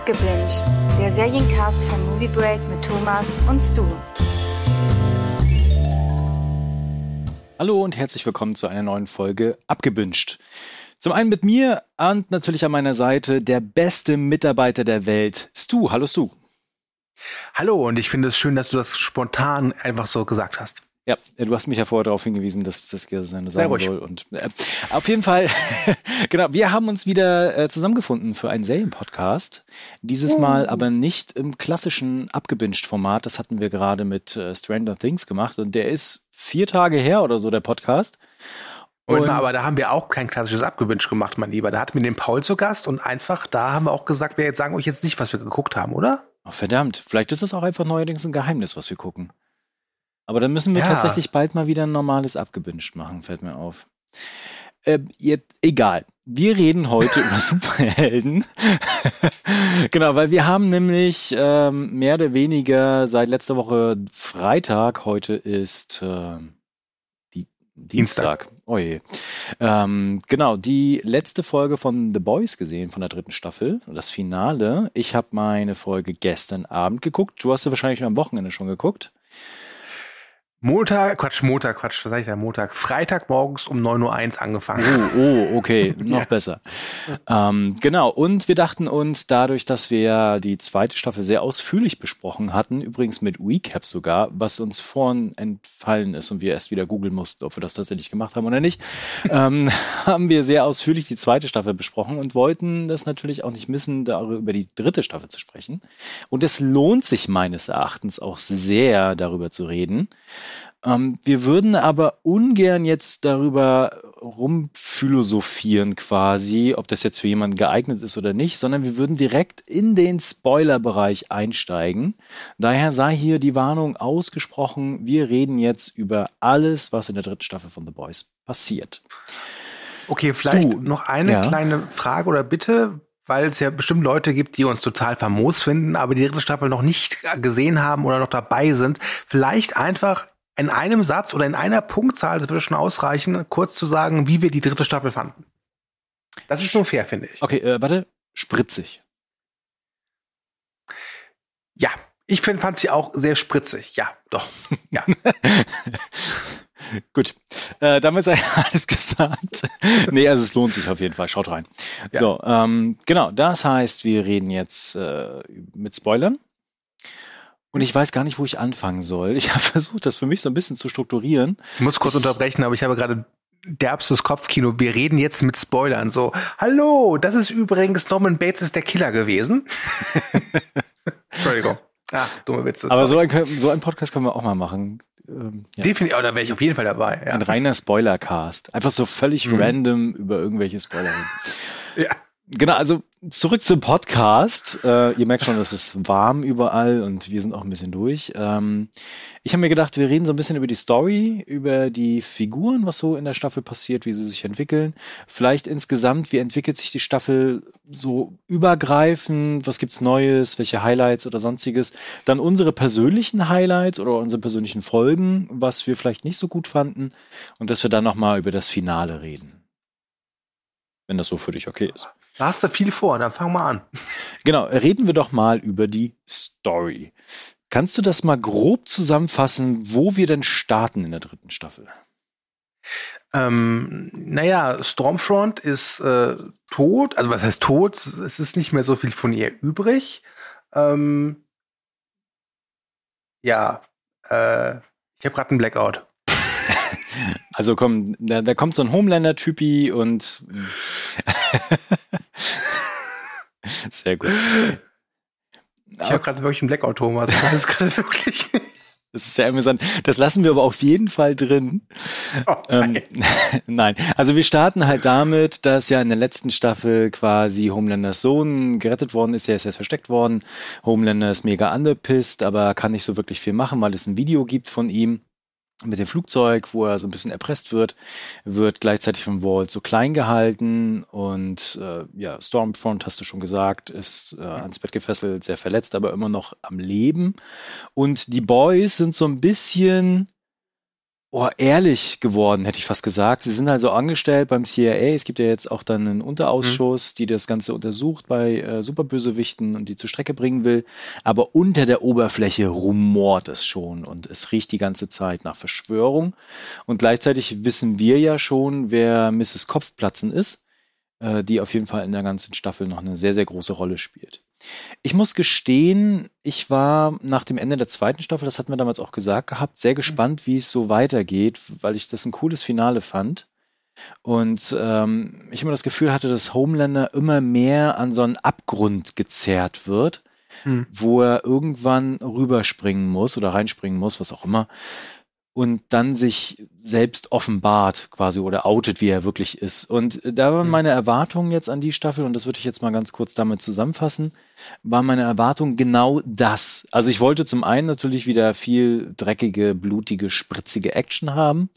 Abgebinged, der Seriencast von Movie Break mit Thomas und Stu. Hallo und herzlich willkommen zu einer neuen Folge Abgebinged. Zum einen mit mir und natürlich an meiner Seite der beste Mitarbeiter der Welt, Stu. Hallo Stu. Hallo und ich finde es schön, dass du das spontan einfach so gesagt hast. Ja, du hast mich ja vorher darauf hingewiesen, dass das gerne sagen soll. Und äh, auf jeden Fall, genau, wir haben uns wieder äh, zusammengefunden für einen Serienpodcast. Dieses. Mal aber nicht im klassischen abgebinged-Format. Das hatten wir gerade mit äh, Stranger Things gemacht und der ist vier Tage her oder so, der Podcast. Und, mal, aber da haben wir auch kein klassisches Abgewünscht gemacht, mein Lieber. Da hatten wir den Paul zu Gast und einfach, da haben wir auch gesagt, wir sagen euch jetzt nicht, was wir geguckt haben, oder? Oh, verdammt, vielleicht ist das auch einfach neuerdings ein Geheimnis, was wir gucken. Aber dann müssen wir ja. tatsächlich bald mal wieder ein normales abgebünscht machen, fällt mir auf. Äh, jetzt, egal. Wir reden heute über Superhelden. genau, weil wir haben nämlich ähm, mehr oder weniger seit letzter Woche Freitag, heute ist äh, die, Dienstag. Dienstag. Oh je. Ähm, genau, die letzte Folge von The Boys gesehen, von der dritten Staffel, das Finale. Ich habe meine Folge gestern Abend geguckt. Du hast sie wahrscheinlich am Wochenende schon geguckt. Montag, Quatsch, Montag, Quatsch, was sag ich da, Montag, Freitag morgens um 9.01 Uhr angefangen. Oh, oh okay, noch ja. besser. Ähm, genau, und wir dachten uns, dadurch, dass wir die zweite Staffel sehr ausführlich besprochen hatten, übrigens mit Recap sogar, was uns vorhin entfallen ist und wir erst wieder googeln mussten, ob wir das tatsächlich gemacht haben oder nicht, ähm, haben wir sehr ausführlich die zweite Staffel besprochen und wollten das natürlich auch nicht missen, darüber über die dritte Staffel zu sprechen. Und es lohnt sich meines Erachtens auch sehr, darüber zu reden. Ähm, wir würden aber ungern jetzt darüber rumphilosophieren quasi, ob das jetzt für jemanden geeignet ist oder nicht, sondern wir würden direkt in den Spoilerbereich einsteigen. Daher sei hier die Warnung ausgesprochen, wir reden jetzt über alles, was in der dritten Staffel von The Boys passiert. Okay, vielleicht du, noch eine ja. kleine Frage oder Bitte, weil es ja bestimmt Leute gibt, die uns total famos finden, aber die dritte Staffel noch nicht gesehen haben oder noch dabei sind. Vielleicht einfach in einem Satz oder in einer Punktzahl, das würde schon ausreichen, kurz zu sagen, wie wir die dritte Staffel fanden. Das ist nur fair, finde ich. Okay, äh, warte, spritzig. Ja, ich find, fand sie auch sehr spritzig. Ja, doch. Ja. Gut, äh, damit sei alles gesagt. nee, also es lohnt sich auf jeden Fall. Schaut rein. Ja. So, ähm, genau, das heißt, wir reden jetzt äh, mit Spoilern. Und ich weiß gar nicht, wo ich anfangen soll. Ich habe versucht, das für mich so ein bisschen zu strukturieren. Ich muss kurz ich, unterbrechen, aber ich habe gerade derbstes Kopfkino. Wir reden jetzt mit Spoilern. So, hallo, das ist übrigens Norman Bates ist der Killer gewesen. Entschuldigung. Ah, dumme Witze. Aber so ein, so ein Podcast können wir auch mal machen. Ähm, ja. Definitiv, oh, da wäre ich auf jeden Fall dabei. Ja. Ein reiner Spoilercast. Einfach so völlig mhm. random über irgendwelche Spoiler. ja. Genau, also zurück zum Podcast. Äh, ihr merkt schon, es ist warm überall und wir sind auch ein bisschen durch. Ähm, ich habe mir gedacht, wir reden so ein bisschen über die Story, über die Figuren, was so in der Staffel passiert, wie sie sich entwickeln. Vielleicht insgesamt, wie entwickelt sich die Staffel so übergreifend, was gibt's Neues, welche Highlights oder sonstiges. Dann unsere persönlichen Highlights oder unsere persönlichen Folgen, was wir vielleicht nicht so gut fanden und dass wir dann nochmal über das Finale reden. Wenn das so für dich okay ist. Da hast du viel vor, dann fang mal an. Genau, reden wir doch mal über die Story. Kannst du das mal grob zusammenfassen, wo wir denn starten in der dritten Staffel? Ähm, naja, Stormfront ist äh, tot. Also was heißt tot? Es ist nicht mehr so viel von ihr übrig. Ähm, ja, äh, ich habe gerade einen Blackout. Also komm, da, da kommt so ein Homelander-Typi und sehr gut. Ich habe gerade wirklich einen Blackout, Thomas. Das ist gerade wirklich. Das ist ja amüsant. Das lassen wir aber auf jeden Fall drin. Oh, ähm, nein. Ähm, nein. Also wir starten halt damit, dass ja in der letzten Staffel quasi Homelanders Sohn gerettet worden ist. Er ist jetzt versteckt worden. Homelander ist mega angepisst, aber kann nicht so wirklich viel machen, weil es ein Video gibt von ihm mit dem Flugzeug, wo er so ein bisschen erpresst wird, wird gleichzeitig von Walt so klein gehalten und äh, ja, Stormfront, hast du schon gesagt, ist äh, ans Bett gefesselt, sehr verletzt, aber immer noch am Leben. Und die Boys sind so ein bisschen oh, ehrlich geworden, hätte ich fast gesagt. Sie sind also angestellt beim CIA. Es gibt ja jetzt auch dann einen Unterausschuss, mhm. die das Ganze untersucht bei äh, Superbösewichten und die zur Strecke bringen will. Aber unter der Oberfläche rumort es schon und es riecht die ganze Zeit nach Verschwörung. Und gleichzeitig wissen wir ja schon, wer Mrs. Kopfplatzen ist, äh, die auf jeden Fall in der ganzen Staffel noch eine sehr, sehr große Rolle spielt. Ich muss gestehen, ich war nach dem Ende der zweiten Staffel, das hatten wir damals auch gesagt gehabt, sehr gespannt, wie es so weitergeht, weil ich das ein cooles Finale fand. Und ähm, ich immer das Gefühl hatte, dass Homelander immer mehr an so einen Abgrund gezerrt wird, hm. wo er irgendwann rüberspringen muss oder reinspringen muss, was auch immer und dann sich selbst offenbart quasi oder outet, wie er wirklich ist. Und da waren mhm. meine Erwartungen jetzt an die Staffel, und das würde ich jetzt mal ganz kurz damit zusammenfassen, war meine Erwartung genau das. Also ich wollte zum einen natürlich wieder viel dreckige, blutige, spritzige Action haben.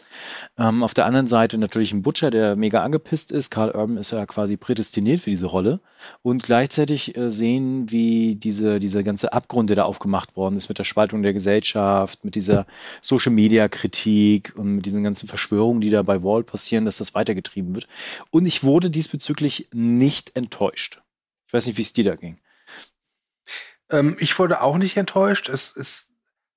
Ähm, auf der anderen Seite natürlich ein Butcher, der mega angepisst ist. Carl Urban ist ja quasi prädestiniert für diese Rolle. Und gleichzeitig äh, sehen, wie diese, dieser ganze Abgrund, der da aufgemacht worden ist mit der Spaltung der Gesellschaft, mit dieser Social-Media-Kritik und mit diesen ganzen Verschwörungen, die da bei Wall passieren, dass das weitergetrieben wird. Und ich wurde diesbezüglich nicht enttäuscht. Ich weiß nicht, wie es dir da ging. Ähm, ich wurde auch nicht enttäuscht. Es, es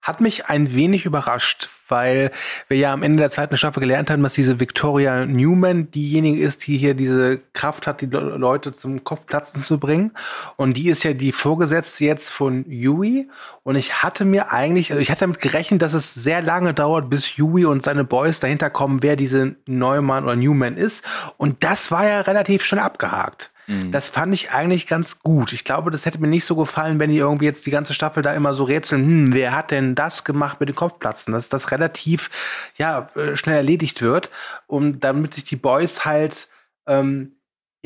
hat mich ein wenig überrascht, weil wir ja am Ende der zweiten Staffel gelernt haben, dass diese Victoria Newman diejenige ist, die hier diese Kraft hat, die Leute zum Kopfplatzen zu bringen. Und die ist ja die Vorgesetzte jetzt von Yui. Und ich hatte mir eigentlich, also ich hatte damit gerechnet, dass es sehr lange dauert, bis Yui und seine Boys dahinter kommen, wer diese Neumann oder Newman ist. Und das war ja relativ schnell abgehakt. Mhm. Das fand ich eigentlich ganz gut. Ich glaube, das hätte mir nicht so gefallen, wenn die irgendwie jetzt die ganze Staffel da immer so rätseln, hm, wer hat denn das gemacht mit den Kopfplatzen? Dass das relativ, ja, äh, schnell erledigt wird. Und damit sich die Boys halt, ähm,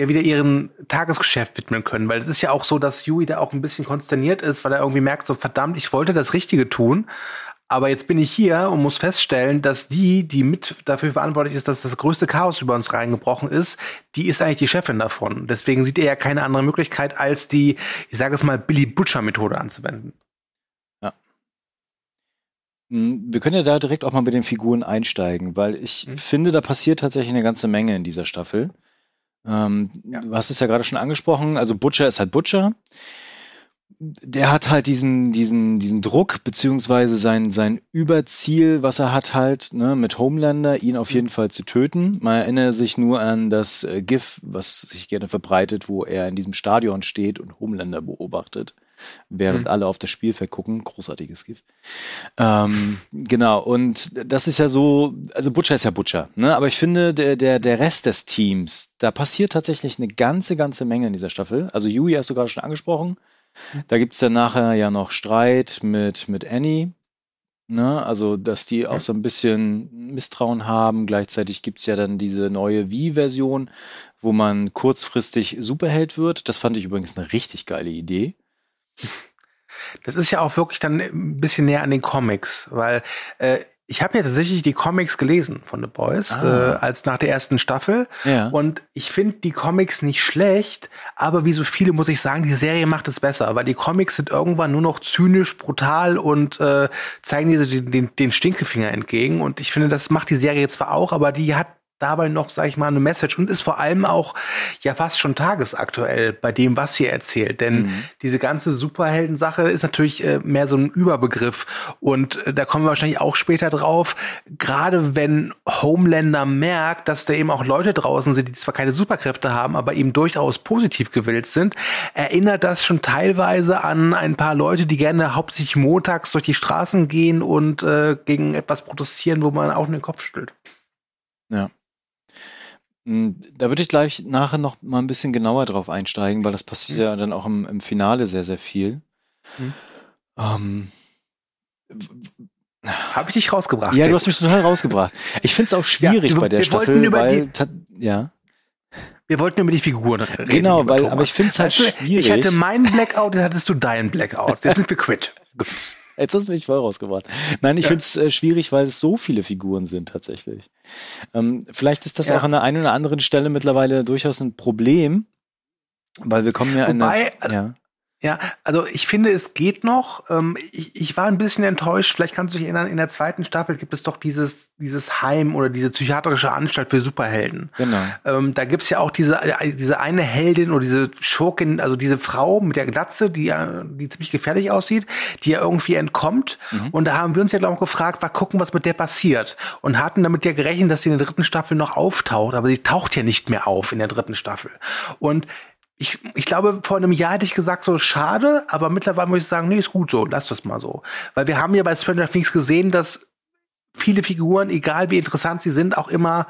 ja wieder ihren Tagesgeschäft widmen können. Weil es ist ja auch so, dass Yui da auch ein bisschen konsterniert ist, weil er irgendwie merkt, so verdammt, ich wollte das Richtige tun, aber jetzt bin ich hier und muss feststellen, dass die, die mit dafür verantwortlich ist, dass das größte Chaos über uns reingebrochen ist, die ist eigentlich die Chefin davon. Deswegen sieht er ja keine andere Möglichkeit, als die, ich sage es mal, Billy Butcher-Methode anzuwenden. Ja. Hm, wir können ja da direkt auch mal mit den Figuren einsteigen, weil ich mhm. finde, da passiert tatsächlich eine ganze Menge in dieser Staffel. Ähm, ja. Du hast es ja gerade schon angesprochen. Also Butcher ist halt Butcher der hat halt diesen, diesen, diesen Druck, beziehungsweise sein, sein Überziel, was er hat halt, ne, mit Homelander, ihn auf jeden mhm. Fall zu töten. Man erinnere sich nur an das äh, GIF, was sich gerne verbreitet, wo er in diesem Stadion steht und Homelander beobachtet, während mhm. alle auf das Spielfeld gucken. Großartiges GIF. Ähm, genau, und das ist ja so, also Butcher ist ja Butcher, ne? Aber ich finde, der, der, der Rest des Teams, da passiert tatsächlich eine ganze, ganze Menge in dieser Staffel. Also Yui hast du gerade schon angesprochen. Da gibt es dann nachher ja noch Streit mit, mit Annie. Ne? Also, dass die auch so ein bisschen Misstrauen haben. Gleichzeitig gibt es ja dann diese neue Wii-Version, wo man kurzfristig Superheld wird. Das fand ich übrigens eine richtig geile Idee. Das ist ja auch wirklich dann ein bisschen näher an den Comics, weil äh, ich habe ja tatsächlich die Comics gelesen von The Boys, ah. äh, als nach der ersten Staffel. Ja. Und ich finde die Comics nicht schlecht, aber wie so viele muss ich sagen, die Serie macht es besser, weil die Comics sind irgendwann nur noch zynisch, brutal und äh, zeigen dir den, den, den Stinkefinger entgegen. Und ich finde, das macht die Serie zwar auch, aber die hat dabei noch, sag ich mal, eine Message und ist vor allem auch ja fast schon tagesaktuell bei dem, was sie erzählt. Denn mhm. diese ganze Superhelden-Sache ist natürlich äh, mehr so ein Überbegriff und äh, da kommen wir wahrscheinlich auch später drauf. Gerade wenn Homelander merkt, dass da eben auch Leute draußen sind, die zwar keine Superkräfte haben, aber eben durchaus positiv gewillt sind, erinnert das schon teilweise an ein paar Leute, die gerne hauptsächlich montags durch die Straßen gehen und äh, gegen etwas protestieren, wo man auch in den Kopf stülpt. Ja. Hm, da würde ich gleich nachher noch mal ein bisschen genauer drauf einsteigen, weil das passiert mhm. ja dann auch im, im, Finale sehr, sehr viel. Mhm. Ähm, Habe ich dich rausgebracht? Ja, du hast mich total rausgebracht. Ich finde es auch schwierig ja, bei der Staffel, weil die, ja. Wir wollten über die Figuren reden. Genau, weil, aber ich finde es halt also, schwierig. Ich hatte meinen Blackout, dann hattest du deinen Blackout. Jetzt sind wir quitt. Gut. Jetzt hast du mich voll rausgebracht. Nein, ich ja. finde es äh, schwierig, weil es so viele Figuren sind tatsächlich. Ähm, vielleicht ist das ja. auch an der einen oder anderen Stelle mittlerweile durchaus ein Problem, weil wir kommen ja Wobei, in eine, ja. Ja, also ich finde, es geht noch. Ähm, ich, ich war ein bisschen enttäuscht. Vielleicht kannst du dich erinnern, in der zweiten Staffel gibt es doch dieses, dieses Heim oder diese psychiatrische Anstalt für Superhelden. Genau. Ähm, da gibt's ja auch diese, äh, diese eine Heldin oder diese Schurkin, also diese Frau mit der Glatze, die, die ziemlich gefährlich aussieht, die ja irgendwie entkommt. Mhm. Und da haben wir uns ja, glaube ich, gefragt, mal gucken, was mit der passiert. Und hatten damit ja gerechnet, dass sie in der dritten Staffel noch auftaucht. Aber sie taucht ja nicht mehr auf in der dritten Staffel. Und ich, ich glaube, vor einem Jahr hätte ich gesagt, so schade, aber mittlerweile muss ich sagen, nee, ist gut so, lass das mal so. Weil wir haben ja bei Stranger Things gesehen, dass viele Figuren, egal wie interessant sie sind, auch immer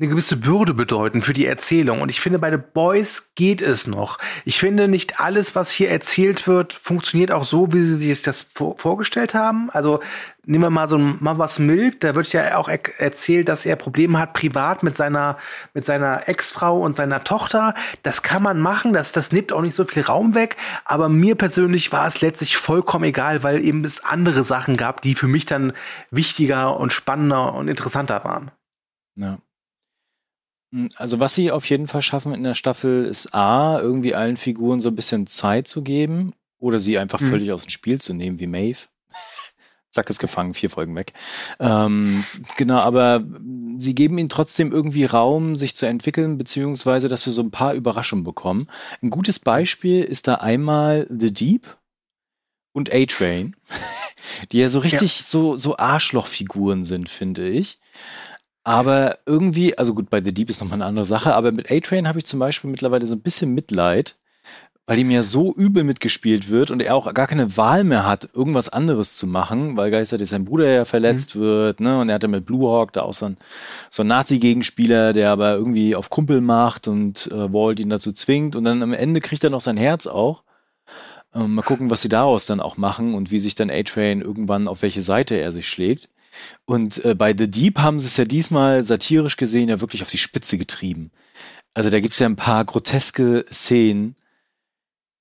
eine gewisse Bürde bedeuten für die Erzählung. Und ich finde, bei The Boys geht es noch. Ich finde, nicht alles, was hier erzählt wird, funktioniert auch so, wie sie sich das vor vorgestellt haben. Also nehmen wir mal so ein Mother's Milk, da wird ja auch er erzählt, dass er Probleme hat privat mit seiner, mit seiner Ex-Frau und seiner Tochter. Das kann man machen, das, das nimmt auch nicht so viel Raum weg. Aber mir persönlich war es letztlich vollkommen egal, weil eben es andere Sachen gab, die für mich dann wichtiger und spannender und interessanter waren. Ja. Hm, also was sie auf jeden Fall schaffen in der Staffel ist A, irgendwie allen Figuren so ein bisschen Zeit zu geben oder sie einfach mhm. völlig aus dem Spiel zu nehmen, wie Maeve. Zack, ist gefangen, vier Folgen weg. Ähm, genau, aber sie geben ihnen trotzdem irgendwie Raum, sich zu entwickeln, beziehungsweise, dass wir so ein paar Überraschungen bekommen. Ein gutes Beispiel ist da einmal The Deep und A-Train, die ja so richtig ja. so, so Arschlochfiguren sind, finde ich. Aber irgendwie, also gut, bei The Deep ist nochmal eine andere Sache, aber mit A-Train habe ich zum Beispiel mittlerweile so ein bisschen Mitleid, weil ihm ja so übel mitgespielt wird und er auch gar keine Wahl mehr hat, irgendwas anderes zu machen, weil gleichzeitig sein Bruder ja verletzt mhm. wird, ne? Und er hat ja mit Blue Hawk da auch so ein, so ein Nazi-Gegenspieler, der aber irgendwie auf Kumpel macht und äh, Walt ihn dazu zwingt und dann am Ende kriegt er noch sein Herz auch. Ähm, mal gucken, was sie daraus dann auch machen und wie sich dann A-Train irgendwann auf welche Seite er sich schlägt. Und äh, bei The Deep haben sie es ja diesmal satirisch gesehen ja wirklich auf die Spitze getrieben. Also da gibt es ja ein paar groteske Szenen.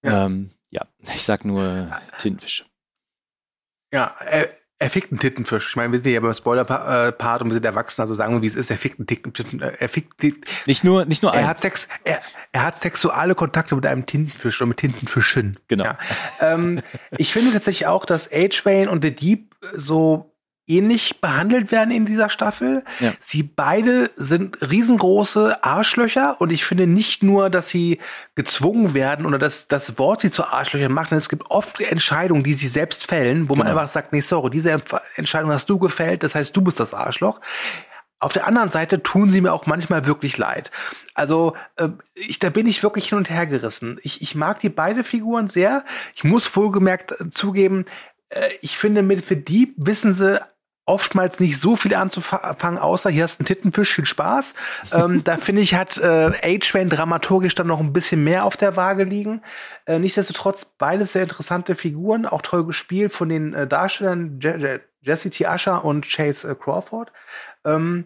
Ja, ähm, ja ich sag nur Tintenfisch. Ja, er, er fickt einen Tittenfisch. Ich meine, wir sind ja beim Spoiler-Part und wir sind erwachsen, also sagen wir, wie es ist, er fickt einen Titten, äh, er fickt, nicht nur, nicht nur er hat Sex, er, er hat sexuelle Kontakte mit einem Tintenfisch oder mit Tintenfischen. Genau. Ja. ähm, ich finde tatsächlich auch, dass H-Wayne und The Deep so ähnlich behandelt werden in dieser Staffel. Ja. Sie beide sind riesengroße Arschlöcher und ich finde nicht nur, dass sie gezwungen werden oder dass das Wort sie zu Arschlöchern macht, denn es gibt oft Entscheidungen, die sie selbst fällen, wo genau. man einfach sagt, nee, sorry, diese Entscheidung hast du gefällt, das heißt, du bist das Arschloch. Auf der anderen Seite tun sie mir auch manchmal wirklich leid. Also äh, ich, da bin ich wirklich hin und her gerissen. Ich, ich mag die beide Figuren sehr. Ich muss wohlgemerkt äh, zugeben, äh, ich finde, mit für die wissen sie oftmals nicht so viel anzufangen, außer hier hast du einen Tittenfisch, viel Spaß. ähm, da finde ich, hat äh, A-Train dramaturgisch dann noch ein bisschen mehr auf der Waage liegen. Äh, nichtsdestotrotz beides sehr interessante Figuren, auch toll gespielt von den äh, Darstellern Je Je Jesse T. Usher und Chase äh, Crawford. Ähm,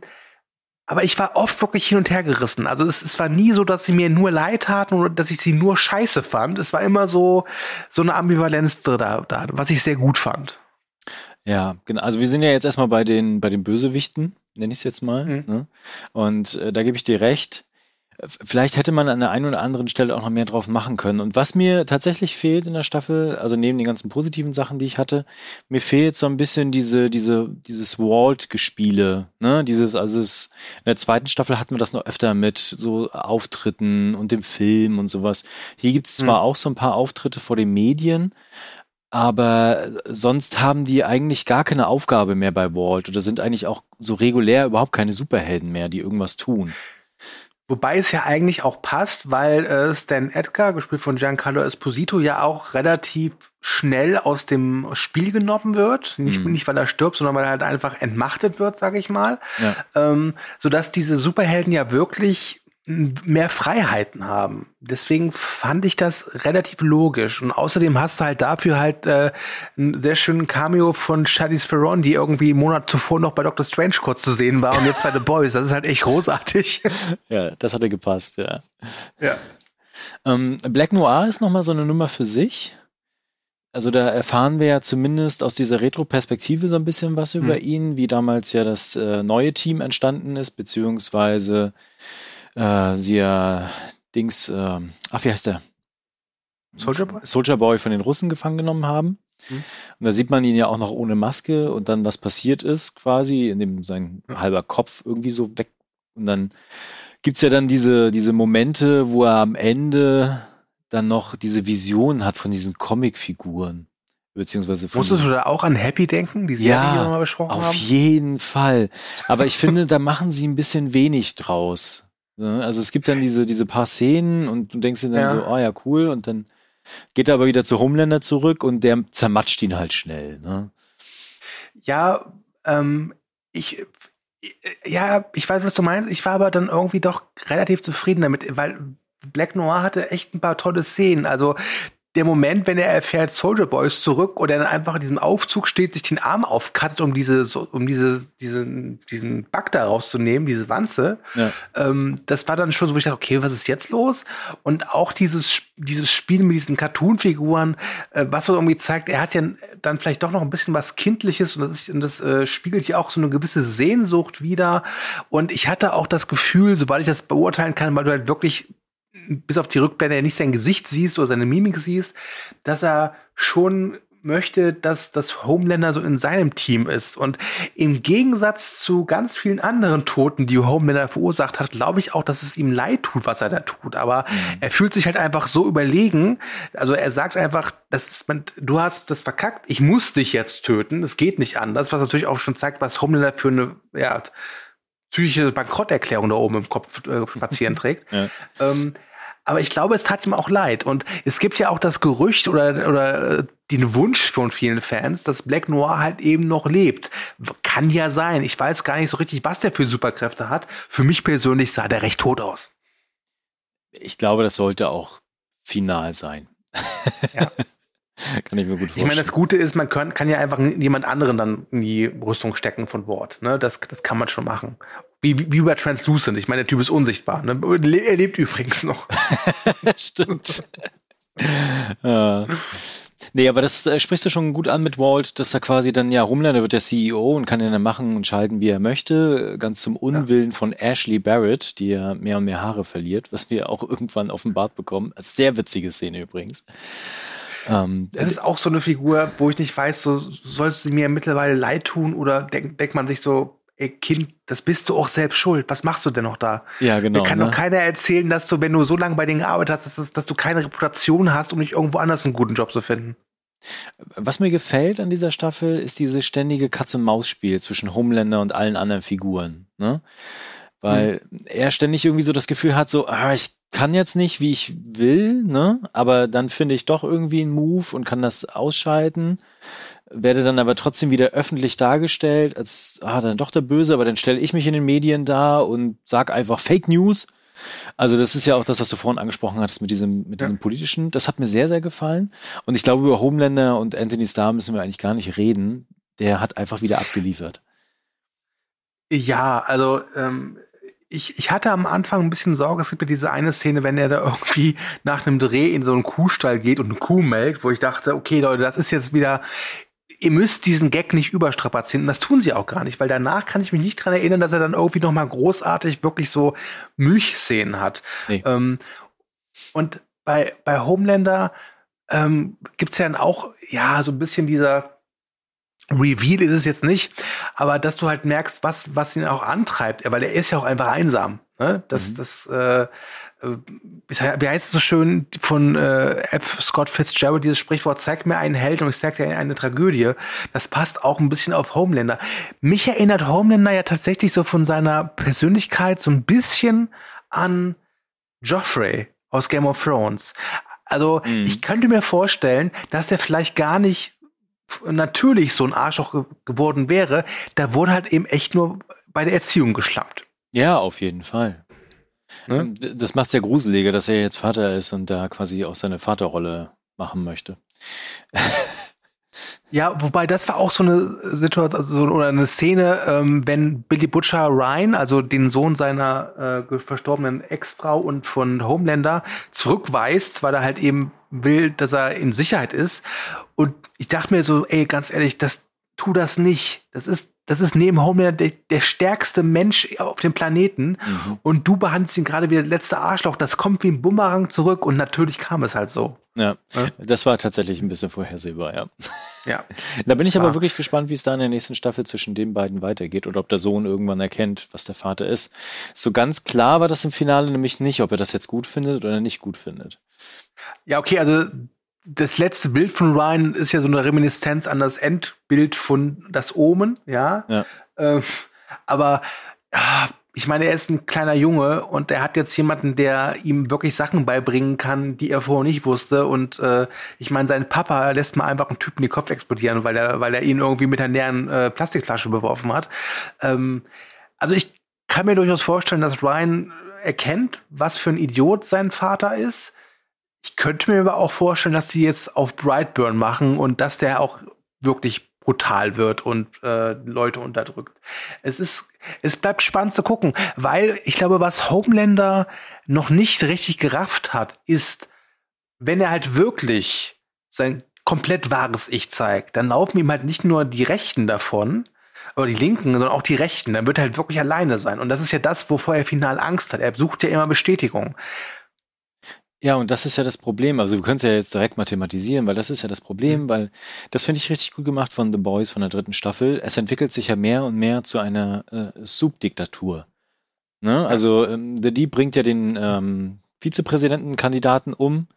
aber ich war oft wirklich hin und her gerissen. Also es, es war nie so, dass sie mir nur leid taten oder dass ich sie nur scheiße fand. Es war immer so, so eine Ambivalenz da, da was ich sehr gut fand. Ja, genau. Also wir sind ja jetzt erstmal bei den, bei den Bösewichten, nenne ich es jetzt mal. Mhm. Ne? Und äh, da gebe ich dir recht. Vielleicht hätte man an der einen oder anderen Stelle auch noch mehr drauf machen können. Und was mir tatsächlich fehlt in der Staffel, also neben den ganzen positiven Sachen, die ich hatte, mir fehlt so ein bisschen diese, diese, dieses Walt-Gespiele. Ne? Dieses, also es, in der zweiten Staffel hatten wir das noch öfter mit so Auftritten und dem Film und sowas. Hier gibt es zwar mhm. auch so ein paar Auftritte vor den Medien, aber sonst haben die eigentlich gar keine Aufgabe mehr bei Walt oder sind eigentlich auch so regulär überhaupt keine Superhelden mehr, die irgendwas tun. Wobei es ja eigentlich auch passt, weil äh, Stan Edgar, gespielt von Giancarlo Esposito, ja auch relativ schnell aus dem Spiel genommen wird. Nicht, mhm. nicht weil er stirbt, sondern weil er halt einfach entmachtet wird, sage ich mal. Ja. Ähm, sodass diese Superhelden ja wirklich mehr Freiheiten haben. Deswegen fand ich das relativ logisch. Und außerdem hast du halt dafür halt äh, einen sehr schönen Cameo von Charlize Theron, die irgendwie einen Monat zuvor noch bei Doctor Strange kurz zu sehen war und jetzt bei The Boys. Das ist halt echt großartig. Ja, das hatte gepasst, ja. Ja. Ähm, Black Noir ist nochmal so eine Nummer für sich. Also da erfahren wir ja zumindest aus dieser Retro-Perspektive so ein bisschen was über hm. ihn, wie damals ja das äh, neue Team entstanden ist, beziehungsweise äh, sie ja Dings, äh, ach, wie heißt der? Soldier Boy? Soldier Boy von den Russen gefangen genommen haben. Mhm. Und da sieht man ihn ja auch noch ohne Maske und dann, was passiert ist, quasi, in dem sein mhm. halber Kopf irgendwie so weg. Und dann gibt es ja dann diese, diese Momente, wo er am Ende dann noch diese Vision hat von diesen Comicfiguren. Beziehungsweise Musstest du da auch an Happy denken, die Serie, ja, die wir mal besprochen auf haben? Auf jeden Fall. Aber ich finde, da machen sie ein bisschen wenig draus. Ne? Also es gibt dann diese, diese paar Szenen und du denkst dir dann ja. so, oh ja, cool, und dann geht er aber wieder zu Homelander zurück und der zermatscht ihn halt schnell. Ne? Ja, ähm, ich, ja, ich weiß, was du meinst. Ich war aber dann irgendwie doch relativ zufrieden damit, weil Black Noir hatte echt ein paar tolle Szenen. Also der Moment, wenn er erfährt, Soldier Boy ist zurück oder dann einfach in diesem Aufzug steht, sich den Arm aufkratzt, um diese, um diese, diesen, diesen Bug da rauszunehmen, diese Wanze. Ja. Ähm, das war dann schon so, wo ich dachte, okay, was ist jetzt los? Und auch dieses, dieses Spiel mit diesen Cartoon-Figuren, äh, was so irgendwie zeigt, er hat ja dann vielleicht doch noch ein bisschen was Kindliches und das, ist, und das äh, spiegelt ja auch so eine gewisse Sehnsucht wieder. Und ich hatte auch das Gefühl, sobald ich das beurteilen kann, weil du halt wirklich bis auf die Rückblende ja nicht sein Gesicht siehst oder seine Mimik siehst, dass er schon möchte, dass das Homelander so in seinem Team ist. Und im Gegensatz zu ganz vielen anderen Toten, die Homelander verursacht hat, glaube ich auch, dass es ihm leid tut, was er da tut. Aber mhm. er fühlt sich halt einfach so überlegen. Also er sagt einfach, das ist, man, du hast das verkackt, ich muss dich jetzt töten. Es geht nicht anders. Was natürlich auch schon zeigt, was Homelander für eine, ja, psychische Bankrotterklärung da oben im Kopf äh, spazieren trägt. Ja. Ähm, aber ich glaube, es tat ihm auch leid. Und es gibt ja auch das Gerücht oder, oder äh, den Wunsch von vielen Fans, dass Black Noir halt eben noch lebt. Kann ja sein. Ich weiß gar nicht so richtig, was der für Superkräfte hat. Für mich persönlich sah der recht tot aus. Ich glaube, das sollte auch final sein. Ja. Kann ich mir gut vorstellen. Ich meine, das Gute ist, man kann, kann ja einfach jemand anderen dann in die Rüstung stecken von Bord. Ne? Das, das kann man schon machen. Wie, wie, bei Translucent. Ich meine, der Typ ist unsichtbar. Ne? Er lebt übrigens noch. Stimmt. ja. Nee, aber das äh, sprichst du schon gut an mit Walt, dass er quasi dann ja Homelander wird der CEO und kann ja dann machen und schalten, wie er möchte, ganz zum Unwillen ja. von Ashley Barrett, die ja mehr und mehr Haare verliert, was wir auch irgendwann offenbart bekommen. Sehr witzige Szene übrigens. Ähm, das ist auch so eine Figur, wo ich nicht weiß, so sollst du mir mittlerweile leid tun oder denkt denk man sich so, ey Kind, das bist du auch selbst schuld. Was machst du denn noch da? Ja, genau. Mir kann ne? doch keiner erzählen, dass du, wenn du so lange bei denen gearbeitet hast, dass, dass du keine Reputation hast, um nicht irgendwo anders einen guten Job zu finden. Was mir gefällt an dieser Staffel, ist dieses ständige Katz-und-Maus-Spiel zwischen Homelander und allen anderen Figuren. Ne? Weil hm. er ständig irgendwie so das Gefühl hat, so, ah, ich kann jetzt nicht, wie ich will, ne? Aber dann finde ich doch irgendwie einen Move und kann das ausschalten. Werde dann aber trotzdem wieder öffentlich dargestellt, als ah, dann doch der Böse, aber dann stelle ich mich in den Medien da und sag einfach Fake News. Also das ist ja auch das, was du vorhin angesprochen hattest mit diesem, mit diesem ja. politischen. Das hat mir sehr, sehr gefallen. Und ich glaube, über Homelander und Anthony Starr müssen wir eigentlich gar nicht reden. Der hat einfach wieder abgeliefert. Ja, also ähm, ich, ich hatte am Anfang ein bisschen Sorge, es gibt ja diese eine Szene, wenn er da irgendwie nach einem Dreh in so einen Kuhstall geht und eine Kuh melkt, wo ich dachte, okay Leute, das ist jetzt wieder, ihr müsst diesen Gag nicht überstrapazieren. Und das tun sie auch gar nicht, weil danach kann ich mich nicht dran erinnern, dass er dann irgendwie noch mal großartig wirklich so Milchszenen hat. Nee. Ähm, und bei, bei Homelander ähm, gibt's ja dann auch, ja, so ein bisschen dieser Reveal ist es jetzt nicht, aber dass du halt merkst, was, was ihn auch antreibt, weil er ist ja auch einfach einsam. Ne? Das, mhm. das, äh, äh wie heißt es so schön von äh, F. Scott Fitzgerald, dieses Sprichwort, zeig mir einen Held und ich zeig dir eine Tragödie. Das passt auch ein bisschen auf Homelander. Mich erinnert Homelander ja tatsächlich so von seiner Persönlichkeit so ein bisschen an Joffrey aus Game of Thrones. Also mhm. ich könnte mir vorstellen, dass er vielleicht gar nicht natürlich so ein Arschloch geworden wäre, da wurde halt eben echt nur bei der Erziehung geschlampt. Ja, auf jeden Fall. Ne? Ähm, das macht es ja gruseliger, dass er jetzt Vater ist und da quasi auch seine Vaterrolle machen möchte. Ja, wobei das war auch so eine Situation oder eine Szene, ähm, wenn Billy Butcher Ryan, also den Sohn seiner äh, verstorbenen Ex-Frau und von Homelander, zurückweist, weil er halt eben will, dass er in Sicherheit ist. Und ich dachte mir so, ey, ganz ehrlich, das tu das nicht. Das ist das ist neben Homelander der, der stärkste Mensch auf dem Planeten mhm. und du behandelst ihn gerade wie der letzte Arschloch. Das kommt wie ein Bumerang zurück und natürlich kam es halt so. Ja, ja. das war tatsächlich ein bisschen vorhersehbar, ja. Ja. da bin ich aber wirklich gespannt, wie es da in der nächsten Staffel zwischen den beiden weitergeht oder ob der Sohn irgendwann erkennt, was der Vater ist. So ganz klar war das im Finale nämlich nicht, ob er das jetzt gut findet oder nicht gut findet. Ja, okay, also das letzte Bild von Ryan ist ja so eine Reminiszenz an das Endbild von das Omen, ja. ja. Ähm, aber ich meine, er ist ein kleiner Junge und er hat jetzt jemanden, der ihm wirklich Sachen beibringen kann, die er vorher nicht wusste. Und äh, ich meine, sein Papa lässt mal einfach einen Typen den Kopf explodieren, weil er, weil er ihn irgendwie mit einer leeren äh, Plastikflasche beworfen hat. Ähm, also ich kann mir durchaus vorstellen, dass Ryan erkennt, was für ein Idiot sein Vater ist ich könnte mir aber auch vorstellen, dass sie jetzt auf Brightburn machen und dass der auch wirklich brutal wird und äh, Leute unterdrückt. Es ist, es bleibt spannend zu gucken, weil ich glaube, was Homelander noch nicht richtig gerafft hat, ist, wenn er halt wirklich sein komplett wahres Ich zeigt, dann laufen ihm halt nicht nur die Rechten davon, oder die Linken, sondern auch die Rechten. Dann wird er halt wirklich alleine sein. Und das ist ja das, wovor er final Angst hat. Er sucht ja immer Bestätigung. Ja, und das ist ja das Problem. Also, wir können es ja jetzt direkt mathematisieren, weil das ist ja das Problem, mhm. weil das finde ich richtig gut gemacht von The Boys von der dritten Staffel. Es entwickelt sich ja mehr und mehr zu einer äh, Soup-Diktatur. Ne? Also, ähm, The Deep bringt ja den ähm, Vizepräsidentenkandidaten um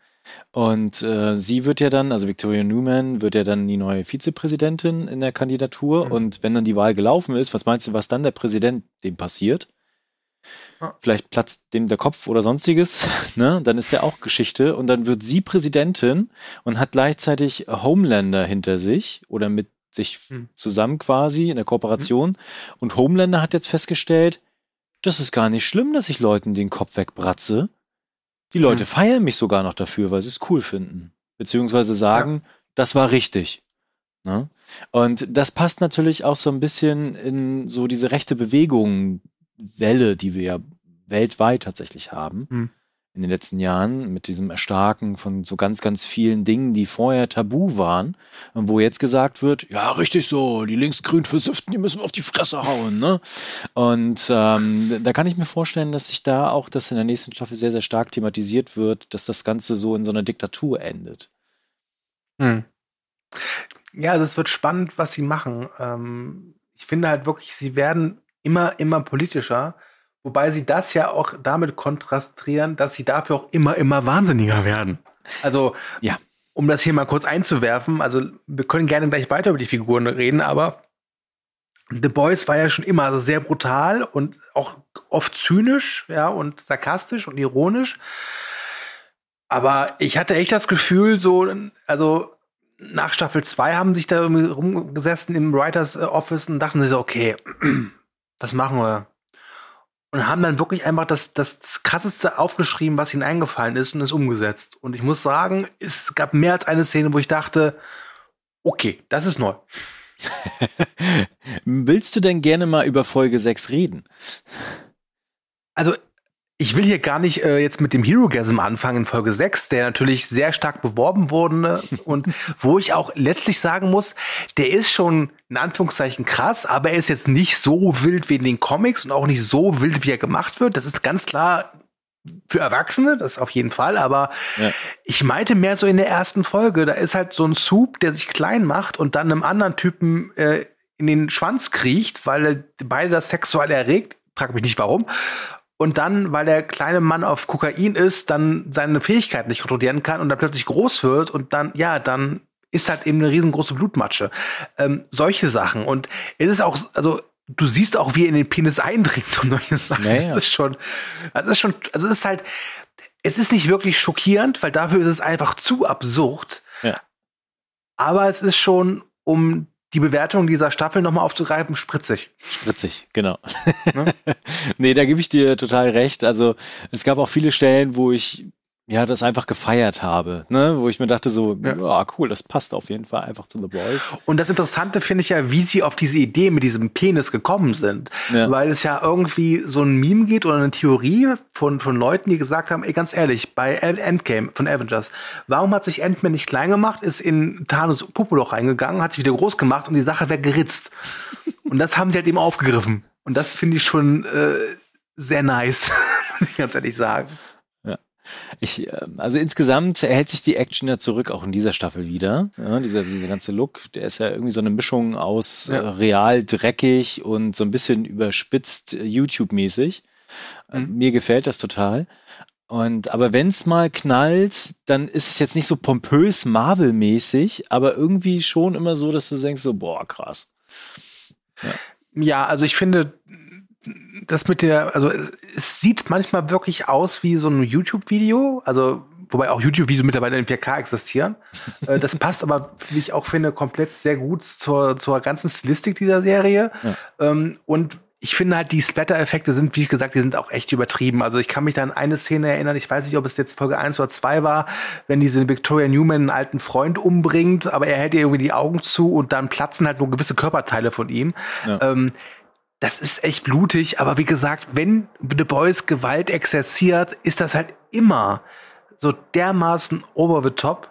und äh, sie wird ja dann, also Victoria Newman, wird ja dann die neue Vizepräsidentin in der Kandidatur. Mhm. Und wenn dann die Wahl gelaufen ist, was meinst du, was dann der Präsident dem passiert? Vielleicht platzt dem der Kopf oder sonstiges, ne? Dann ist der auch Geschichte und dann wird sie Präsidentin und hat gleichzeitig Homelander hinter sich oder mit sich hm. zusammen quasi in der Kooperation. Hm. Und Homelander hat jetzt festgestellt, das ist gar nicht schlimm, dass ich Leuten den Kopf wegbratze. Die Leute hm. feiern mich sogar noch dafür, weil sie es cool finden. Beziehungsweise sagen, ja. das war richtig. Ne? Und das passt natürlich auch so ein bisschen in so diese rechte Bewegung, Welle, die wir ja weltweit tatsächlich haben hm. in den letzten Jahren, mit diesem Erstarken von so ganz, ganz vielen Dingen, die vorher tabu waren, und wo jetzt gesagt wird, ja, richtig so, die linksgrün Versiften, die müssen wir auf die Fresse hauen, ne? Und ähm, da kann ich mir vorstellen, dass sich da auch das in der nächsten Staffel sehr, sehr stark thematisiert wird, dass das Ganze so in so einer Diktatur endet. Hm. Ja, also es wird spannend, was sie machen. Ähm, ich finde halt wirklich, sie werden immer, immer politischer. Wobei sie das ja auch damit kontrastieren, dass sie dafür auch immer, immer wahnsinniger werden. Also, ja. um das hier mal kurz einzuwerfen, also wir können gerne gleich weiter über die Figuren reden, aber The Boys war ja schon immer sehr brutal und auch oft zynisch, ja, und sarkastisch und ironisch. Aber ich hatte echt das Gefühl, so, also nach Staffel 2 haben sich da irgendwie rumgesessen im Writers Office und dachten sich so, okay, was machen wir? Und haben dann wirklich einfach das, das, das krasseste aufgeschrieben, was ihnen eingefallen ist und es umgesetzt. Und ich muss sagen, es gab mehr als eine Szene, wo ich dachte, okay, das ist neu. Willst du denn gerne mal über Folge 6 reden? Also ich will hier gar nicht äh, jetzt mit dem Hero-Gasm anfangen in Folge 6, der natürlich sehr stark beworben wurde ne? und wo ich auch letztlich sagen muss, der ist schon in Anführungszeichen krass, aber er ist jetzt nicht so wild wie in den Comics und auch nicht so wild, wie er gemacht wird. Das ist ganz klar für Erwachsene, das auf jeden Fall, aber ja. ich meinte mehr so in der ersten Folge, da ist halt so ein Soup, der sich klein macht und dann einem anderen Typen äh, in den Schwanz kriecht, weil er beide das sexuell erregt. Frag mich nicht warum und dann, weil der kleine Mann auf Kokain ist, dann seine Fähigkeiten nicht kontrollieren kann und dann plötzlich groß wird und dann, ja, dann ist halt eben eine riesengroße Blutmatsche. Ähm, solche Sachen. Und es ist auch, also du siehst auch, wie er in den Penis eindringt und solche Sachen. Ja, ja. Das ist schon, das ist schon, also es ist halt, es ist nicht wirklich schockierend, weil dafür ist es einfach zu absurd. Ja. Aber es ist schon, um die Bewertung dieser Staffel nochmal aufzugreifen, spritzig. Spritzig, genau. Ne? nee, da gebe ich dir total recht. Also es gab auch viele Stellen, wo ich ja, das einfach gefeiert habe, ne? wo ich mir dachte so, ja. ja. cool, das passt auf jeden Fall einfach zu The Boys. Und das Interessante finde ich ja, wie sie auf diese Idee mit diesem Penis gekommen sind, ja. weil es ja irgendwie so ein Meme geht oder eine Theorie von, von Leuten, die gesagt haben, ey, ganz ehrlich, bei Endgame von Avengers, warum hat sich Ant-Man nicht klein gemacht, ist in Thanos Popoloch reingegangen, hat sich wieder groß gemacht und die Sache wäre geritzt. Und das haben sie halt eben aufgegriffen. Und das finde ich schon äh, sehr nice, muss ich ganz ehrlich sagen. Ja. Ich, ähm, also insgesamt hält sich die Action ja zurück, auch in dieser Staffel wieder. Ja, dieser, dieser ganze Look, der ist ja irgendwie so eine Mischung aus ja. äh, real dreckig und so ein bisschen überspitzt äh, YouTube-mäßig. Äh, mhm. Mir gefällt das total. Und aber wenn es mal knallt, dann ist es jetzt nicht so pompös Marvel-mäßig, aber irgendwie schon immer so, dass du denkst so, boah, krass. Ja, ja also ich finde, das mit der, also es sieht manchmal wirklich aus wie so ein YouTube-Video, also wobei auch YouTube-Videos mittlerweile in 4K existieren. Äh, das passt aber, wie ich auch finde, komplett sehr gut zur, zur ganzen Stilistik dieser Serie. Ja. Ähm, und ich finde halt, die Splatter-Effekte sind, wie gesagt, die sind auch echt übertrieben. Also ich kann mich da an eine Szene erinnern, ich weiß nicht, ob es jetzt Folge 1 oder 2 war, wenn diese Victoria Newman einen alten Freund umbringt, aber er hält ihr irgendwie die Augen zu und dann platzen halt nur gewisse Körperteile von ihm. Ja. Ähm, das ist echt blutig, aber wie gesagt, wenn The Boys Gewalt exerziert, ist das halt immer so dermaßen over the top,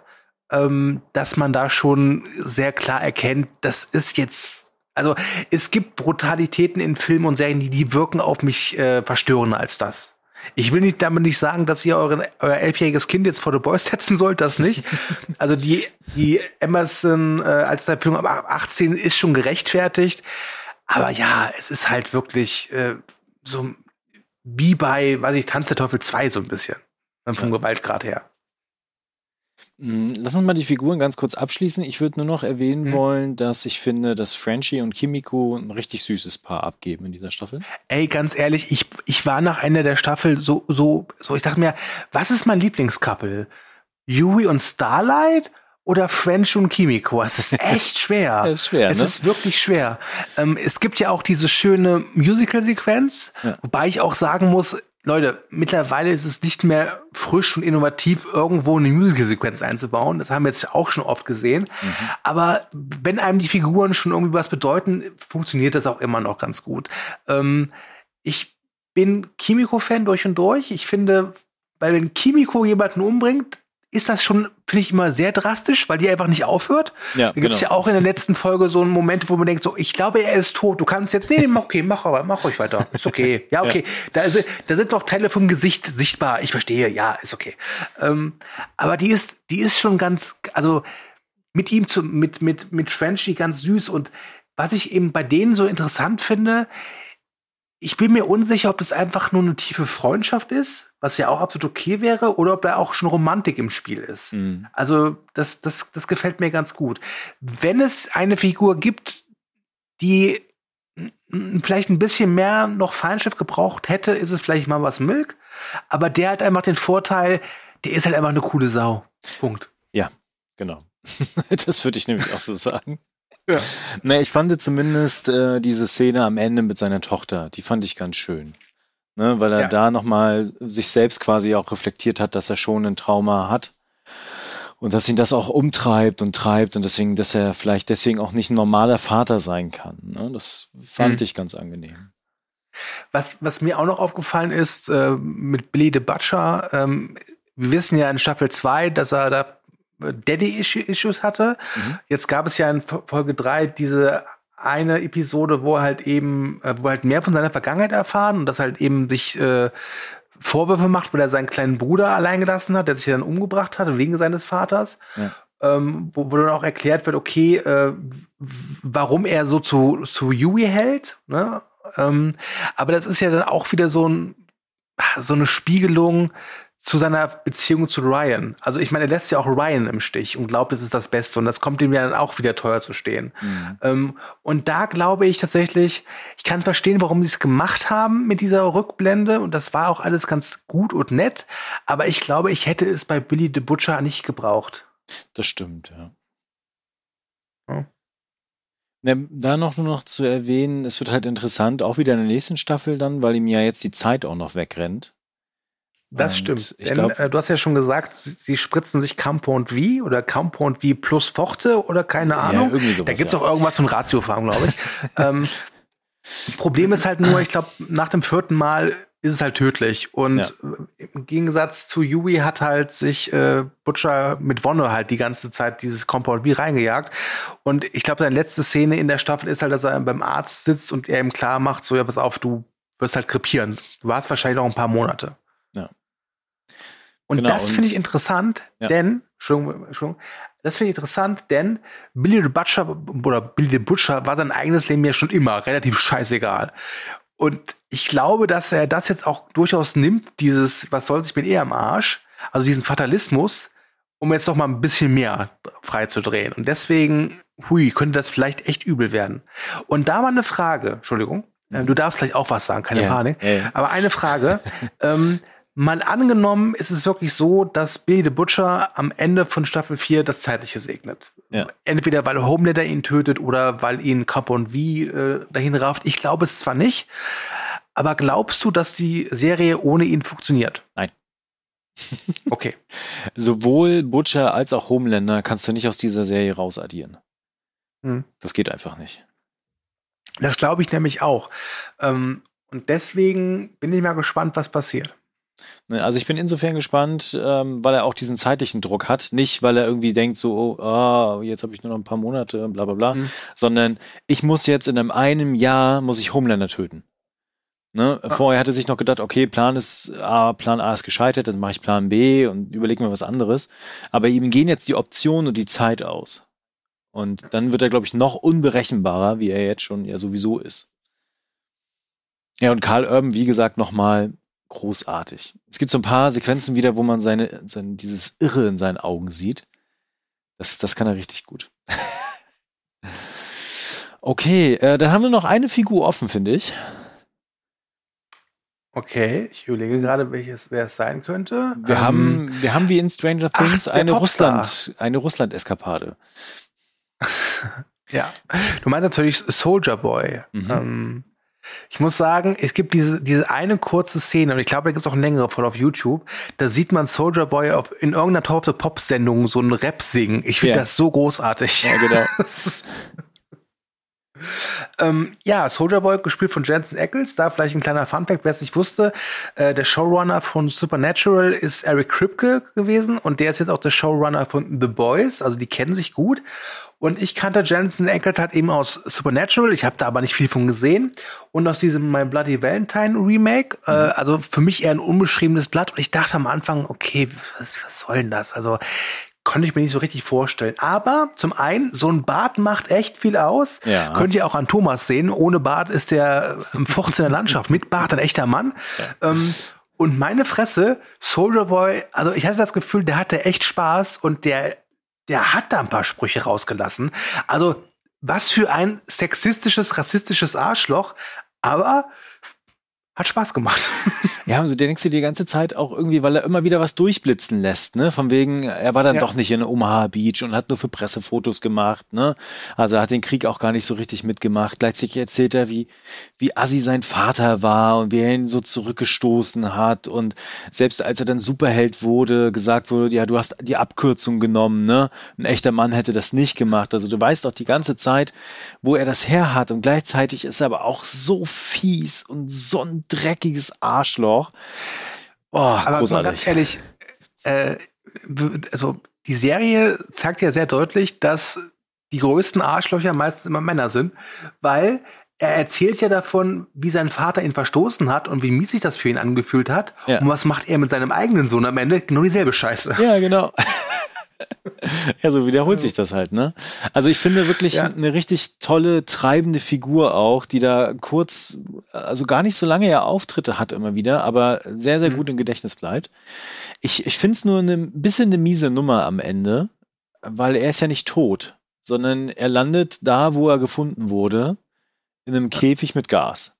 ähm, dass man da schon sehr klar erkennt, das ist jetzt also es gibt Brutalitäten in Filmen und Serien, die, die wirken auf mich äh, verstörender als das. Ich will nicht damit nicht sagen, dass ihr euren, euer elfjähriges Kind jetzt vor The Boys setzen sollt, das nicht. Also die, die Emerson äh, als Film ab 18 ist schon gerechtfertigt. Aber ja, es ist halt wirklich äh, so wie bei, weiß ich, Tanz der Teufel 2 so ein bisschen. Vom ja. Gewaltgrad her. Hm, lass uns mal die Figuren ganz kurz abschließen. Ich würde nur noch erwähnen mhm. wollen, dass ich finde, dass Frenchie und Kimiko ein richtig süßes Paar abgeben in dieser Staffel. Ey, ganz ehrlich, ich, ich war nach Ende der Staffel so, so, so, ich dachte mir, was ist mein Lieblingscouple? Yui und Starlight oder French und Kimiko? Es ist echt schwer. es ist schwer. Es ne? ist wirklich schwer. Ähm, es gibt ja auch diese schöne Musical-Sequenz, ja. wobei ich auch sagen muss, Leute, mittlerweile ist es nicht mehr frisch und innovativ, irgendwo eine Musical-Sequenz einzubauen. Das haben wir jetzt auch schon oft gesehen. Mhm. Aber wenn einem die Figuren schon irgendwie was bedeuten, funktioniert das auch immer noch ganz gut. Ähm, ich bin Kimiko-Fan durch und durch. Ich finde, weil wenn Kimiko jemanden umbringt, ist das schon, finde ich, immer sehr drastisch, weil die einfach nicht aufhört. Ja, da gibt es genau. ja auch in der letzten Folge so einen Moment, wo man denkt, so, ich glaube, er ist tot. Du kannst jetzt, nee, mach, okay, mach aber, mach ruhig weiter. Ist okay. Ja, okay. Ja. Da, ist, da sind noch Teile vom Gesicht sichtbar. Ich verstehe, ja, ist okay. Ähm, aber die ist, die ist schon ganz, also mit ihm zu, mit, mit, mit Frenchy ganz süß und was ich eben bei denen so interessant finde, ich bin mir unsicher, ob das einfach nur eine tiefe Freundschaft ist, was ja auch absolut okay wäre, oder ob da auch schon Romantik im Spiel ist. Mhm. Also das, das, das gefällt mir ganz gut. Wenn es eine Figur gibt, die vielleicht ein bisschen mehr noch Feindschaft gebraucht hätte, ist es vielleicht mal was Milk. Aber der hat einfach den Vorteil, der ist halt einfach eine coole Sau. Punkt. Ja, genau. das würde ich nämlich auch so sagen. Ja. Ne, ich fand zumindest äh, diese Szene am Ende mit seiner Tochter, die fand ich ganz schön. Ne, weil er ja. da nochmal sich selbst quasi auch reflektiert hat, dass er schon ein Trauma hat. Und dass ihn das auch umtreibt und treibt und deswegen, dass er vielleicht deswegen auch nicht ein normaler Vater sein kann. Ne? Das fand mhm. ich ganz angenehm. Was, was mir auch noch aufgefallen ist, äh, mit Billy the Butcher, ähm, wir wissen ja in Staffel 2, dass er da Daddy-Issues hatte. Mhm. Jetzt gab es ja in Folge 3 diese eine Episode, wo er halt eben, äh, wo er halt mehr von seiner Vergangenheit erfahren und das halt eben sich äh, Vorwürfe macht, weil er seinen kleinen Bruder allein gelassen hat, der sich dann umgebracht hat wegen seines Vaters. Ja. Ähm, wo, wo dann auch erklärt wird, okay, äh, warum er so zu, zu Yui hält. Ne? Ähm, aber das ist ja dann auch wieder so, ein, so eine Spiegelung zu seiner Beziehung zu Ryan. Also ich meine, er lässt ja auch Ryan im Stich und glaubt, es ist das Beste und das kommt ihm ja dann auch wieder teuer zu stehen. Mhm. Ähm, und da glaube ich tatsächlich, ich kann verstehen, warum sie es gemacht haben mit dieser Rückblende und das war auch alles ganz gut und nett, aber ich glaube, ich hätte es bei Billy the Butcher nicht gebraucht. Das stimmt, ja. ja. Ne, da noch nur noch zu erwähnen, es wird halt interessant, auch wieder in der nächsten Staffel dann, weil ihm ja jetzt die Zeit auch noch wegrennt. Das und stimmt. Denn, glaub, äh, du hast ja schon gesagt, sie, sie spritzen sich Compound V oder Compound V plus Forte oder keine Ahnung. Ja, sowas, da gibt es ja. auch irgendwas von Ratiofarm, glaube ich. ähm, Problem ist halt nur, ich glaube, nach dem vierten Mal ist es halt tödlich. Und ja. im Gegensatz zu Yui hat halt sich äh, Butcher mit Wonne halt die ganze Zeit dieses Compound wie reingejagt. Und ich glaube, seine letzte Szene in der Staffel ist halt, dass er beim Arzt sitzt und er ihm klar macht, so, ja, pass auf, du wirst halt krepieren. Du warst wahrscheinlich noch ein paar Monate. Und genau, das finde ich interessant, ja. denn, Entschuldigung, Entschuldigung, das finde ich interessant, denn Billy the Butcher oder Billy the Butcher war sein eigenes Leben ja schon immer relativ scheißegal. Und ich glaube, dass er das jetzt auch durchaus nimmt, dieses, was soll sich mit ihr am Arsch, also diesen Fatalismus, um jetzt noch mal ein bisschen mehr freizudrehen. Und deswegen, hui, könnte das vielleicht echt übel werden. Und da war eine Frage, Entschuldigung, äh, du darfst gleich auch was sagen, keine yeah, Panik. Yeah. Aber eine Frage, ähm, Mal angenommen, ist es wirklich so, dass Billy the Butcher am Ende von Staffel 4 das Zeitliche segnet. Ja. Entweder weil Homelander ihn tötet oder weil ihn Capone V äh, dahin rafft. Ich glaube es zwar nicht, aber glaubst du, dass die Serie ohne ihn funktioniert? Nein. Okay. Sowohl Butcher als auch Homelander kannst du nicht aus dieser Serie rausaddieren. Hm. Das geht einfach nicht. Das glaube ich nämlich auch. Ähm, und deswegen bin ich mal gespannt, was passiert. Ne, also ich bin insofern gespannt, ähm, weil er auch diesen zeitlichen Druck hat. Nicht, weil er irgendwie denkt, so, oh, oh jetzt habe ich nur noch ein paar Monate, bla bla bla, mhm. sondern ich muss jetzt in einem, einem Jahr, muss ich Homelander töten. Ne? Ah. Vorher hatte sich noch gedacht, okay, Plan ist A, Plan A ist gescheitert, dann mache ich Plan B und überlege mir was anderes. Aber ihm gehen jetzt die Optionen und die Zeit aus. Und dann wird er, glaube ich, noch unberechenbarer, wie er jetzt schon ja sowieso ist. Ja, und Karl Urban, wie gesagt, nochmal großartig. Es gibt so ein paar Sequenzen wieder, wo man seine, seine dieses Irre in seinen Augen sieht. Das, das kann er richtig gut. okay, äh, dann haben wir noch eine Figur offen, finde ich. Okay, ich überlege gerade, welches wer es sein könnte. Wir ähm, haben, wir haben wie in Stranger Things ach, eine Russland, eine Russland-Eskapade. ja, du meinst natürlich Soldier Boy. Mhm. Ähm, ich muss sagen, es gibt diese, diese eine kurze Szene, und ich glaube, da gibt es auch eine längere voll auf YouTube, da sieht man Soldier Boy auf, in irgendeiner Top Pop Sendung so einen Rap singen. Ich finde ja. das so großartig. Ja, genau. ähm, ja, Soldier Boy, gespielt von Jensen Ackles. Da vielleicht ein kleiner Funfact, wer es nicht wusste. Äh, der Showrunner von Supernatural ist Eric Kripke gewesen und der ist jetzt auch der Showrunner von The Boys. Also die kennen sich gut. Und ich kannte Jensen Ackles halt eben aus Supernatural. Ich habe da aber nicht viel von gesehen. Und aus diesem My Bloody Valentine Remake. Äh, mhm. Äh, also für mich eher ein unbeschriebenes Blatt. Und ich dachte am Anfang, okay, was, was soll denn das? Also konnte ich mir nicht so richtig vorstellen. Aber zum einen, so ein Bart macht echt viel aus. Ja. Könnt ihr auch an Thomas sehen. Ohne Bart ist der im Furz in der Landschaft. Mit Bart ein echter Mann. Ja. Ähm, und meine Fresse, Soldier Boy, also ich hatte das Gefühl, der hatte echt Spaß und der der hat da ein paar Sprüche rausgelassen. Also, was für ein sexistisches, rassistisches Arschloch. Aber hat Spaß gemacht. Ja, also der denkst du die ganze Zeit auch irgendwie, weil er immer wieder was durchblitzen lässt, ne? Von wegen, er war dann ja. doch nicht in Omaha Beach und hat nur für Pressefotos gemacht, ne? Also er hat den Krieg auch gar nicht so richtig mitgemacht. Gleichzeitig erzählt er, wie, wie assi sein Vater war und wie er ihn so zurückgestoßen hat und selbst als er dann Superheld wurde, gesagt wurde, ja, du hast die Abkürzung genommen, ne? Ein echter Mann hätte das nicht gemacht. Also du weißt doch die ganze Zeit, wo er das her hat und gleichzeitig ist er aber auch so fies und so ein dreckiges Arschloch. Oh, Aber großartig. ganz ehrlich, äh, also die Serie zeigt ja sehr deutlich, dass die größten Arschlöcher meistens immer Männer sind, weil er erzählt ja davon, wie sein Vater ihn verstoßen hat und wie mies sich das für ihn angefühlt hat. Ja. Und was macht er mit seinem eigenen Sohn am Ende? Genau dieselbe Scheiße. Ja, genau. Ja, so wiederholt sich das halt, ne? Also ich finde wirklich ja. eine richtig tolle, treibende Figur auch, die da kurz, also gar nicht so lange ja Auftritte hat immer wieder, aber sehr, sehr mhm. gut im Gedächtnis bleibt. Ich, ich finde es nur ein bisschen eine miese Nummer am Ende, weil er ist ja nicht tot, sondern er landet da, wo er gefunden wurde, in einem Käfig mit Gas.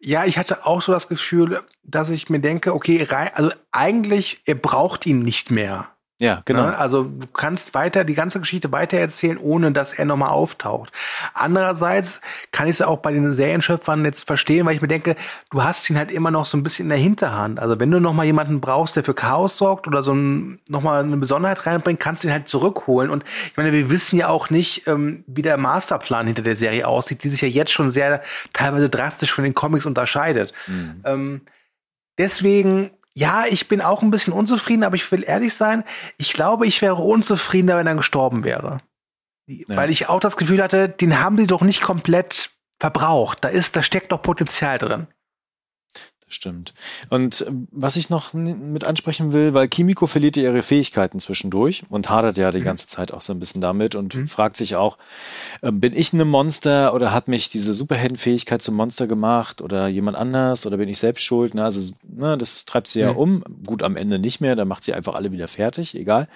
Ja, ich hatte auch so das Gefühl, dass ich mir denke, okay, also eigentlich, er braucht ihn nicht mehr. Ja, genau. Ne? Also du kannst weiter die ganze Geschichte weitererzählen, ohne dass er nochmal auftaucht. Andererseits kann ich es auch bei den Serienschöpfern jetzt verstehen, weil ich mir denke, du hast ihn halt immer noch so ein bisschen in der Hinterhand. Also wenn du nochmal jemanden brauchst, der für Chaos sorgt oder so ein, nochmal eine Besonderheit reinbringt, kannst du ihn halt zurückholen. Und ich meine, wir wissen ja auch nicht, ähm, wie der Masterplan hinter der Serie aussieht, die sich ja jetzt schon sehr teilweise drastisch von den Comics unterscheidet. Mhm. Ähm, deswegen ja, ich bin auch ein bisschen unzufrieden, aber ich will ehrlich sein, ich glaube, ich wäre unzufriedener, wenn er gestorben wäre. Ja. Weil ich auch das Gefühl hatte, den haben die doch nicht komplett verbraucht. Da ist, da steckt doch Potenzial drin. Stimmt. Und ähm, was ich noch mit ansprechen will, weil Kimiko verliert ja ihre Fähigkeiten zwischendurch und hadert ja die mhm. ganze Zeit auch so ein bisschen damit und mhm. fragt sich auch, äh, bin ich ein Monster oder hat mich diese Superheldenfähigkeit zum Monster gemacht oder jemand anders oder bin ich selbst schuld? Na, also, na, das treibt sie mhm. ja um. Gut, am Ende nicht mehr, da macht sie einfach alle wieder fertig, egal.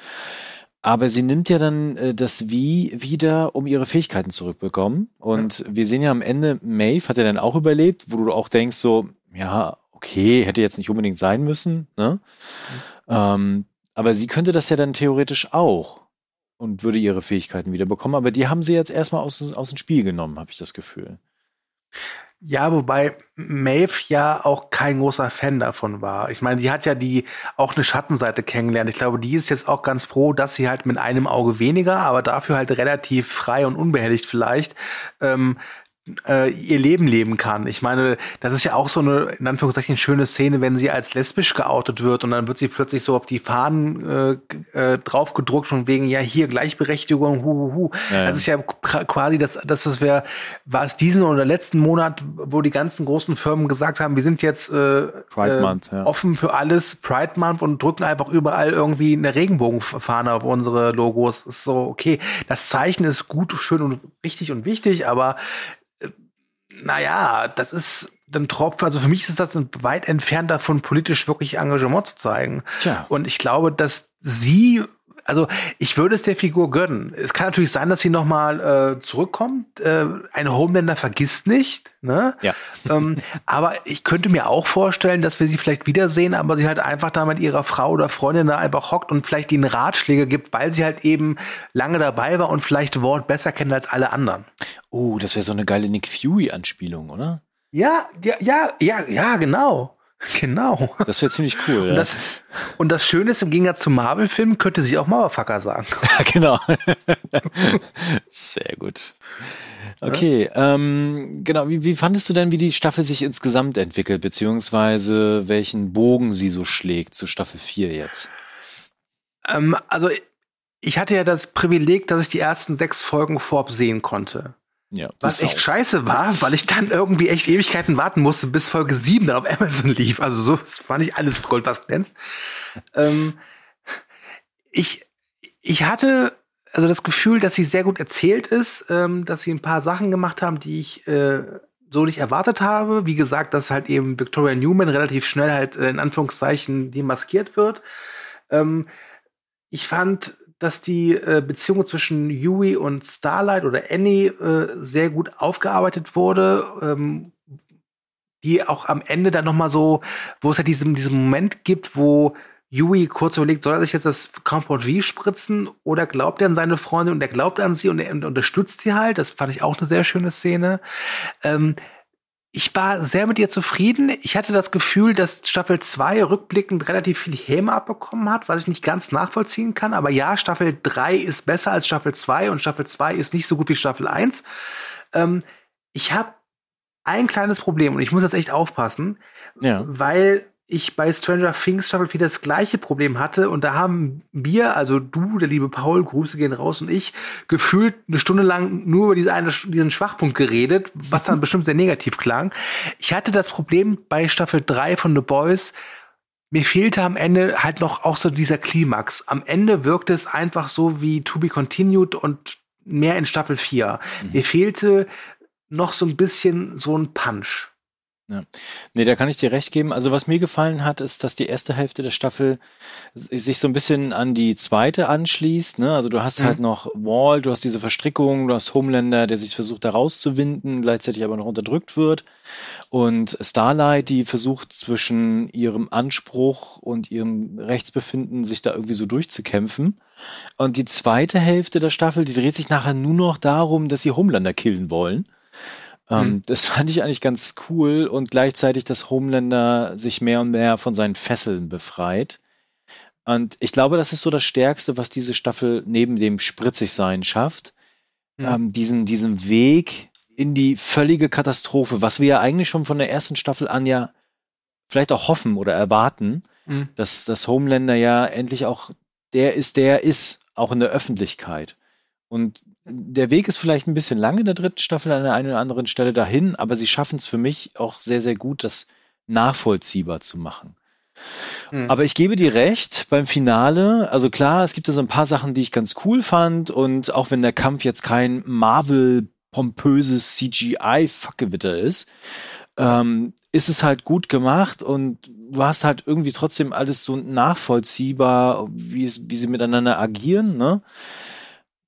Aber sie nimmt ja dann äh, das Wie wieder, um ihre Fähigkeiten zurückbekommen. Und ja. wir sehen ja am Ende, Maeve hat ja dann auch überlebt, wo du auch denkst, so, ja, okay, hätte jetzt nicht unbedingt sein müssen, ne? Mhm. Ähm, aber sie könnte das ja dann theoretisch auch und würde ihre Fähigkeiten wieder bekommen. Aber die haben sie jetzt erstmal aus, aus dem Spiel genommen, habe ich das Gefühl. Ja, wobei Maeve ja auch kein großer Fan davon war. Ich meine, die hat ja die auch eine Schattenseite kennengelernt. Ich glaube, die ist jetzt auch ganz froh, dass sie halt mit einem Auge weniger, aber dafür halt relativ frei und unbehelligt vielleicht ähm, äh, ihr Leben leben kann. Ich meine, das ist ja auch so eine, in Anführungszeichen, schöne Szene, wenn sie als lesbisch geoutet wird und dann wird sie plötzlich so auf die Fahnen äh, äh, draufgedruckt von wegen, ja, hier Gleichberechtigung, hu, hu, hu. Ja, ja. Das ist ja quasi das, das was wir, war es diesen oder letzten Monat, wo die ganzen großen Firmen gesagt haben, wir sind jetzt äh, Pride äh, Month, ja. offen für alles, Pride Month und drücken einfach überall irgendwie eine Regenbogenfahne auf unsere Logos. Ist so, okay, das Zeichen ist gut, schön und richtig und wichtig, aber naja, das ist ein Tropf, also für mich ist das weit entfernt davon, politisch wirklich Engagement zu zeigen. Tja. Und ich glaube, dass sie also ich würde es der Figur gönnen. Es kann natürlich sein, dass sie noch mal äh, zurückkommt. Äh, ein Homelander vergisst nicht. Ne? Ja. ähm, aber ich könnte mir auch vorstellen, dass wir sie vielleicht wiedersehen, aber sie halt einfach da mit ihrer Frau oder Freundin da einfach hockt und vielleicht ihnen Ratschläge gibt, weil sie halt eben lange dabei war und vielleicht Wort besser kennt als alle anderen. Oh, das wäre so eine geile Nick Fury-Anspielung, oder? Ja, ja, ja, ja, ja, genau. Genau. Das wäre ziemlich cool. Und, ja. das, und das Schöne ist, im Gegensatz zu Marvel-Filmen könnte sie auch Motherfucker sagen. Ja, genau. Sehr gut. Okay, ja? ähm, genau. Wie, wie fandest du denn, wie die Staffel sich insgesamt entwickelt, beziehungsweise welchen Bogen sie so schlägt zu Staffel 4 jetzt? Ähm, also, ich hatte ja das Privileg, dass ich die ersten sechs Folgen vorab sehen konnte. Ja, Was echt scheiße war, weil ich dann irgendwie echt Ewigkeiten warten musste, bis Folge 7 dann auf Amazon lief. Also so war nicht alles Gold, was glänzt. ähm, ich, ich hatte also das Gefühl, dass sie sehr gut erzählt ist, ähm, dass sie ein paar Sachen gemacht haben, die ich äh, so nicht erwartet habe. Wie gesagt, dass halt eben Victoria Newman relativ schnell halt äh, in Anführungszeichen demaskiert wird. Ähm, ich fand dass die äh, Beziehung zwischen Yui und Starlight oder Annie äh, sehr gut aufgearbeitet wurde. Ähm, die auch am Ende dann noch mal so, wo es ja diesen, diesen Moment gibt, wo Yui kurz überlegt, soll er sich jetzt das Compound V spritzen oder glaubt er an seine Freundin und er glaubt an sie und er unterstützt sie halt. Das fand ich auch eine sehr schöne Szene. Ähm, ich war sehr mit ihr zufrieden. Ich hatte das Gefühl, dass Staffel 2 rückblickend relativ viel Häme abbekommen hat, was ich nicht ganz nachvollziehen kann. Aber ja, Staffel 3 ist besser als Staffel 2 und Staffel 2 ist nicht so gut wie Staffel 1. Ähm, ich habe ein kleines Problem und ich muss jetzt echt aufpassen, ja. weil ich bei Stranger Things Staffel 4 das gleiche Problem hatte und da haben wir, also du, der liebe Paul, Grüße gehen raus und ich, gefühlt eine Stunde lang nur über diese eine, diesen Schwachpunkt geredet, was dann bestimmt sehr negativ klang. Ich hatte das Problem bei Staffel 3 von The Boys, mir fehlte am Ende halt noch auch so dieser Klimax. Am Ende wirkte es einfach so wie To Be Continued und mehr in Staffel 4. Mhm. Mir fehlte noch so ein bisschen so ein Punch. Ja. Nee, da kann ich dir recht geben. Also was mir gefallen hat, ist, dass die erste Hälfte der Staffel sich so ein bisschen an die zweite anschließt. Ne? Also du hast halt mhm. halt noch Wall, du hast diese Verstrickung, du hast Homelander, der sich versucht da rauszuwinden, gleichzeitig aber noch unterdrückt wird. Und Starlight, die versucht zwischen ihrem Anspruch und ihrem Rechtsbefinden sich da irgendwie so durchzukämpfen. Und die zweite Hälfte der Staffel, die dreht sich nachher nur noch darum, dass sie Homelander killen wollen. Ähm, hm. Das fand ich eigentlich ganz cool und gleichzeitig, dass Homelander sich mehr und mehr von seinen Fesseln befreit. Und ich glaube, das ist so das Stärkste, was diese Staffel neben dem Spritzigsein schafft. Hm. Ähm, diesen, diesen Weg in die völlige Katastrophe, was wir ja eigentlich schon von der ersten Staffel an ja vielleicht auch hoffen oder erwarten, hm. dass, dass Homelander ja endlich auch der ist, der er ist, auch in der Öffentlichkeit. Und der Weg ist vielleicht ein bisschen lang in der dritten Staffel an der einen oder anderen Stelle dahin, aber sie schaffen es für mich auch sehr, sehr gut, das nachvollziehbar zu machen. Mhm. Aber ich gebe dir recht, beim Finale, also klar, es gibt da so ein paar Sachen, die ich ganz cool fand und auch wenn der Kampf jetzt kein Marvel-pompöses CGI-Fuckgewitter ist, ähm, ist es halt gut gemacht und du hast halt irgendwie trotzdem alles so nachvollziehbar, wie, wie sie miteinander agieren, ne?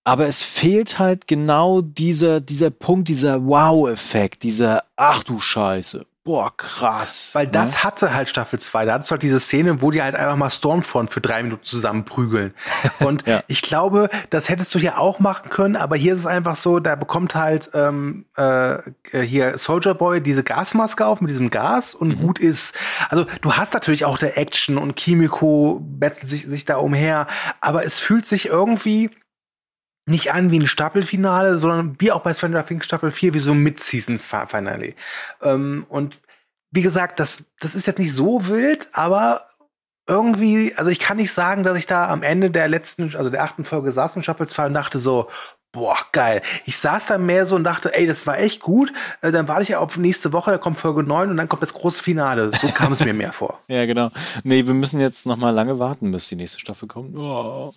Aber es fehlt halt genau dieser, dieser Punkt, dieser Wow-Effekt, dieser Ach du Scheiße. Boah, krass. Weil das ne? hatte halt Staffel 2. Da hattest du halt diese Szene, wo die halt einfach mal Stormfront für drei Minuten zusammen prügeln. Und ja. ich glaube, das hättest du hier auch machen können, aber hier ist es einfach so, da bekommt halt ähm, äh, hier Soldier Boy diese Gasmaske auf mit diesem Gas und mhm. gut ist. Also du hast natürlich auch der Action und Kimiko bettelt sich, sich da umher, aber es fühlt sich irgendwie nicht an wie ein Staffelfinale, sondern wie auch bei Stranger Things Staffel 4, wie so ein Mid-Season-Finale. Ähm, und wie gesagt, das, das ist jetzt nicht so wild, aber irgendwie, also ich kann nicht sagen, dass ich da am Ende der letzten, also der achten Folge saß in Staffel 2 und dachte so, boah, geil. Ich saß da mehr so und dachte, ey, das war echt gut. Äh, dann warte ich ja auf nächste Woche, da kommt Folge 9 und dann kommt das große Finale. So kam es mir mehr vor. Ja, genau. Nee, wir müssen jetzt noch mal lange warten, bis die nächste Staffel kommt. Oh.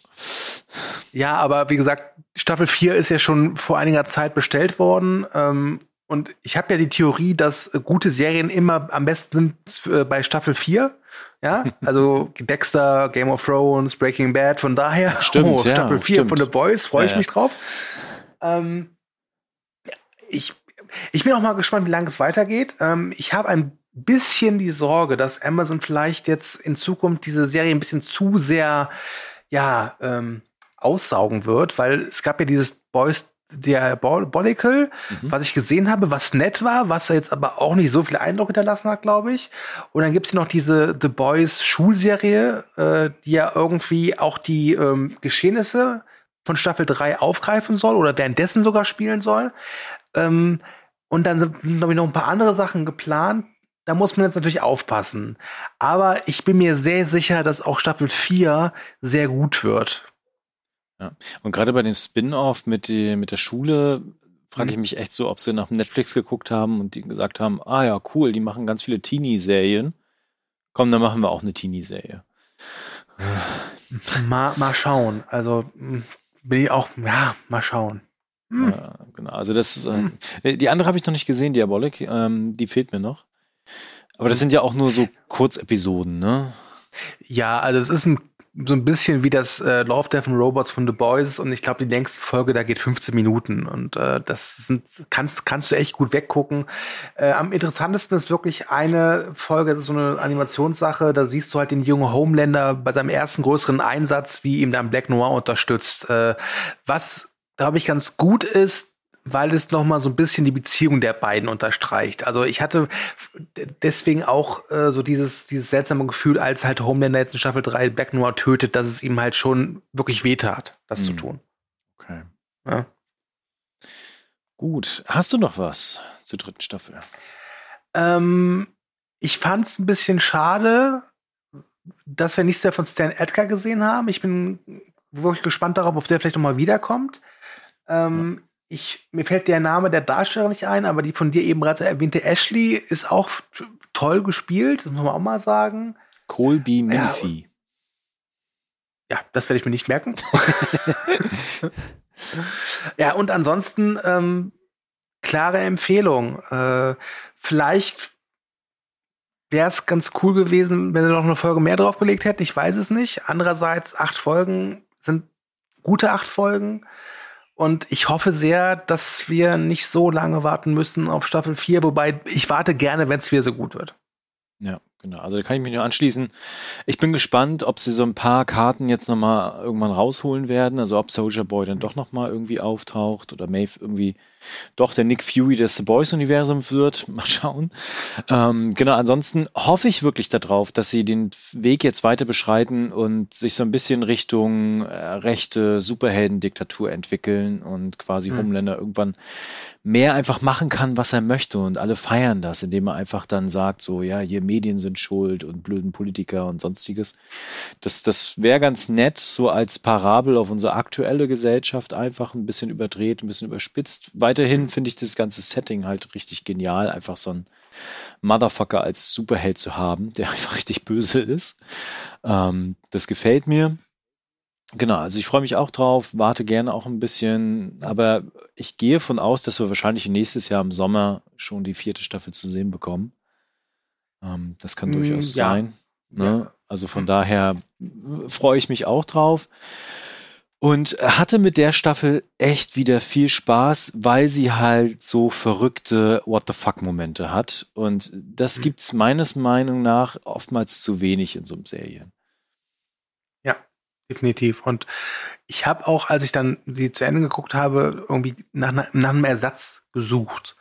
Ja, aber wie gesagt, Staffel 4 ist ja schon vor einiger Zeit bestellt worden. Ähm, und ich habe ja die Theorie, dass gute Serien immer am besten sind äh, bei Staffel 4. Ja, also Dexter, Game of Thrones, Breaking Bad, von daher stimmt, oh, Staffel ja, 4 stimmt. von The Boys, freue ich ja, mich drauf. Ähm, ich, ich bin auch mal gespannt, wie lange es weitergeht. Ähm, ich habe ein bisschen die Sorge, dass Amazon vielleicht jetzt in Zukunft diese Serie ein bisschen zu sehr, ja, ähm, aussaugen wird, weil es gab ja dieses Boys Diabolical, mhm. was ich gesehen habe, was nett war, was jetzt aber auch nicht so viel Eindruck hinterlassen hat, glaube ich. Und dann gibt's noch diese The Boys Schulserie, äh, die ja irgendwie auch die ähm, Geschehnisse von Staffel 3 aufgreifen soll oder währenddessen sogar spielen soll. Ähm, und dann sind, glaube ich, noch ein paar andere Sachen geplant. Da muss man jetzt natürlich aufpassen. Aber ich bin mir sehr sicher, dass auch Staffel 4 sehr gut wird. Ja. Und gerade bei dem Spin-off mit, mit der Schule frage ich mhm. mich echt so, ob sie nach Netflix geguckt haben und die gesagt haben, ah ja, cool, die machen ganz viele Teenie-Serien. Komm, dann machen wir auch eine Teenie-Serie. Mal, mal schauen. Also bin ich auch, ja, mal schauen. Hm. Ja, genau. Also das ist, äh, hm. die andere habe ich noch nicht gesehen, Diabolik. Ähm, die fehlt mir noch. Aber das hm. sind ja auch nur so Kurzepisoden, ne? Ja, also es ist ein so ein bisschen wie das äh, Love, Death and Robots von The Boys und ich glaube, die längste Folge, da geht 15 Minuten und äh, das sind, kannst, kannst du echt gut weggucken. Äh, am interessantesten ist wirklich eine Folge, das ist so eine Animationssache, da siehst du halt den jungen Homelander bei seinem ersten größeren Einsatz, wie ihm dann Black Noir unterstützt. Äh, was, glaube ich, ganz gut ist, weil es noch mal so ein bisschen die Beziehung der beiden unterstreicht. Also ich hatte deswegen auch äh, so dieses, dieses seltsame Gefühl, als halt Homelander jetzt in Staffel 3 Black Noir tötet, dass es ihm halt schon wirklich wehtat, das hm. zu tun. Okay. Ja. Gut. Hast du noch was zur dritten Staffel? Ähm, ich fand es ein bisschen schade, dass wir nichts mehr von Stan Edgar gesehen haben. Ich bin wirklich gespannt darauf, ob der vielleicht noch mal wiederkommt. Ähm, ja ich, mir fällt der Name der Darsteller nicht ein, aber die von dir eben bereits erwähnte Ashley ist auch toll gespielt, das muss man auch mal sagen. Colby Murphy. Ja, ja, das werde ich mir nicht merken. ja, und ansonsten ähm, klare Empfehlung. Äh, vielleicht wäre es ganz cool gewesen, wenn sie noch eine Folge mehr draufgelegt hätten. Ich weiß es nicht. Andererseits, acht Folgen sind gute acht Folgen. Und ich hoffe sehr, dass wir nicht so lange warten müssen auf Staffel 4, wobei ich warte gerne, wenn es wieder so gut wird. Ja, genau. Also da kann ich mich nur anschließen. Ich bin gespannt, ob sie so ein paar Karten jetzt nochmal irgendwann rausholen werden. Also ob Soldier Boy dann doch nochmal irgendwie auftaucht oder Maeve irgendwie doch der Nick Fury des The Boys-Universums wird. Mal schauen. Ähm, genau, ansonsten hoffe ich wirklich darauf, dass sie den Weg jetzt weiter beschreiten und sich so ein bisschen Richtung äh, rechte Superhelden-Diktatur entwickeln und quasi mhm. Homelander irgendwann mehr einfach machen kann, was er möchte und alle feiern das, indem er einfach dann sagt, so, ja, hier Medien sind schuld und blöden Politiker und sonstiges. Das, das wäre ganz nett, so als Parabel auf unsere aktuelle Gesellschaft einfach ein bisschen überdreht, ein bisschen überspitzt. Weiterhin finde ich das ganze Setting halt richtig genial, einfach so ein Motherfucker als Superheld zu haben, der einfach richtig böse ist. Ähm, das gefällt mir. Genau, also ich freue mich auch drauf, warte gerne auch ein bisschen, aber ich gehe von aus, dass wir wahrscheinlich nächstes Jahr im Sommer schon die vierte Staffel zu sehen bekommen. Ähm, das kann mm, durchaus ja. sein. Ne? Ja. Also von daher freue ich mich auch drauf. Und hatte mit der Staffel echt wieder viel Spaß, weil sie halt so verrückte What the fuck-Momente hat. Und das mhm. gibt's meines Meinung nach oftmals zu wenig in so einem Serien definitiv. Und ich habe auch, als ich dann sie zu Ende geguckt habe, irgendwie nach, nach einem Ersatz gesucht,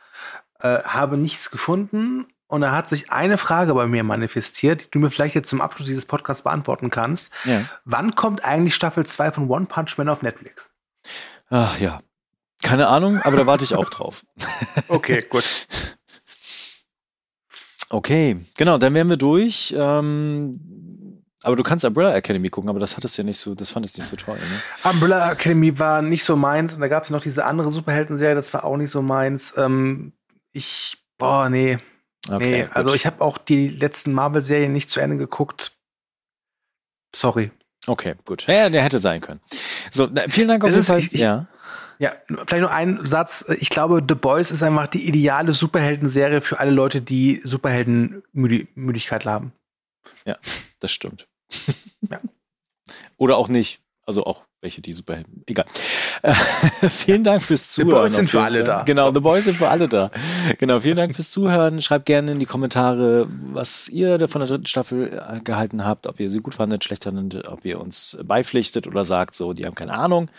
äh, habe nichts gefunden. Und da hat sich eine Frage bei mir manifestiert, die du mir vielleicht jetzt zum Abschluss dieses Podcasts beantworten kannst. Ja. Wann kommt eigentlich Staffel 2 von One Punch Man auf Netflix? Ach ja. Keine Ahnung, aber da warte ich auch drauf. okay, gut. Okay, genau, dann wären wir durch. Ähm, aber du kannst Umbrella Academy gucken, aber das hattest ja nicht so, das fandest nicht so toll, ne? Umbrella Academy war nicht so meins und da gab es noch diese andere Superhelden-Serie, das war auch nicht so meins. Ähm, ich, boah, nee. Okay, nee, also ich habe auch die letzten Marvel-Serien nicht zu Ende geguckt. Sorry. Okay, gut. Ja, der hätte sein können. So, na, vielen Dank auf jeden Fall. ja. Ja, vielleicht nur ein Satz. Ich glaube, The Boys ist einfach die ideale Superhelden-Serie für alle Leute, die Superhelden-Müdigkeit haben. Ja, das stimmt ja. Oder auch nicht. Also auch welche, die Superhelden. Egal. Äh, vielen Dank fürs Zuhören. The Boys sind für alle da. Genau, The Boys sind für alle da. Genau, vielen Dank fürs Zuhören. Schreibt gerne in die Kommentare, was ihr von der dritten Staffel äh, gehalten habt, ob ihr sie gut fandet, schlecht fandet, ob ihr uns beipflichtet oder sagt, so, die haben keine Ahnung.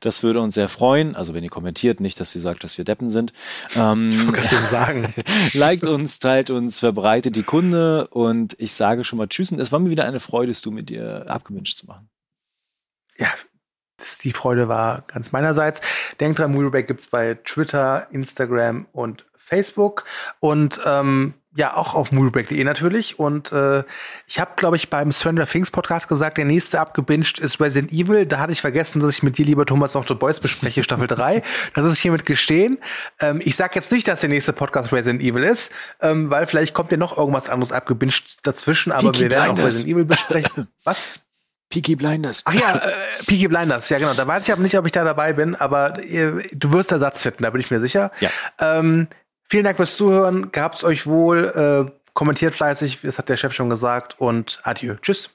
Das würde uns sehr freuen. Also wenn ihr kommentiert, nicht, dass ihr sagt, dass wir Deppen sind. Ähm, ich wollte sagen. liked uns, teilt uns, verbreitet die Kunde und ich sage schon mal Tschüss. Und es war mir wieder eine Freude, es du mit dir abgewünscht zu machen. Ja, die Freude war ganz meinerseits. Denkt dran, Movieback gibt es bei Twitter, Instagram und Facebook. Und ähm, ja, auch auf moviebreak.de natürlich. Und äh, ich habe, glaube ich, beim Stranger Things Podcast gesagt, der nächste abgebinged ist Resident Evil. Da hatte ich vergessen, dass ich mit dir, lieber Thomas, noch The Boys bespreche, Staffel 3. Das ist hiermit gestehen. Ähm, ich sage jetzt nicht, dass der nächste Podcast Resident Evil ist, ähm, weil vielleicht kommt ja noch irgendwas anderes abgebinged dazwischen, aber Peaky wir werden auch Resident Evil besprechen. Was? Peaky Blinders. Ach ja, äh, Peaky Blinders, ja genau. Da weiß ich aber nicht, ob ich da dabei bin, aber ihr, du wirst Ersatz finden, da bin ich mir sicher. Ja. Ähm, vielen Dank fürs Zuhören, gehabt's euch wohl, äh, kommentiert fleißig, das hat der Chef schon gesagt und adieu. Tschüss.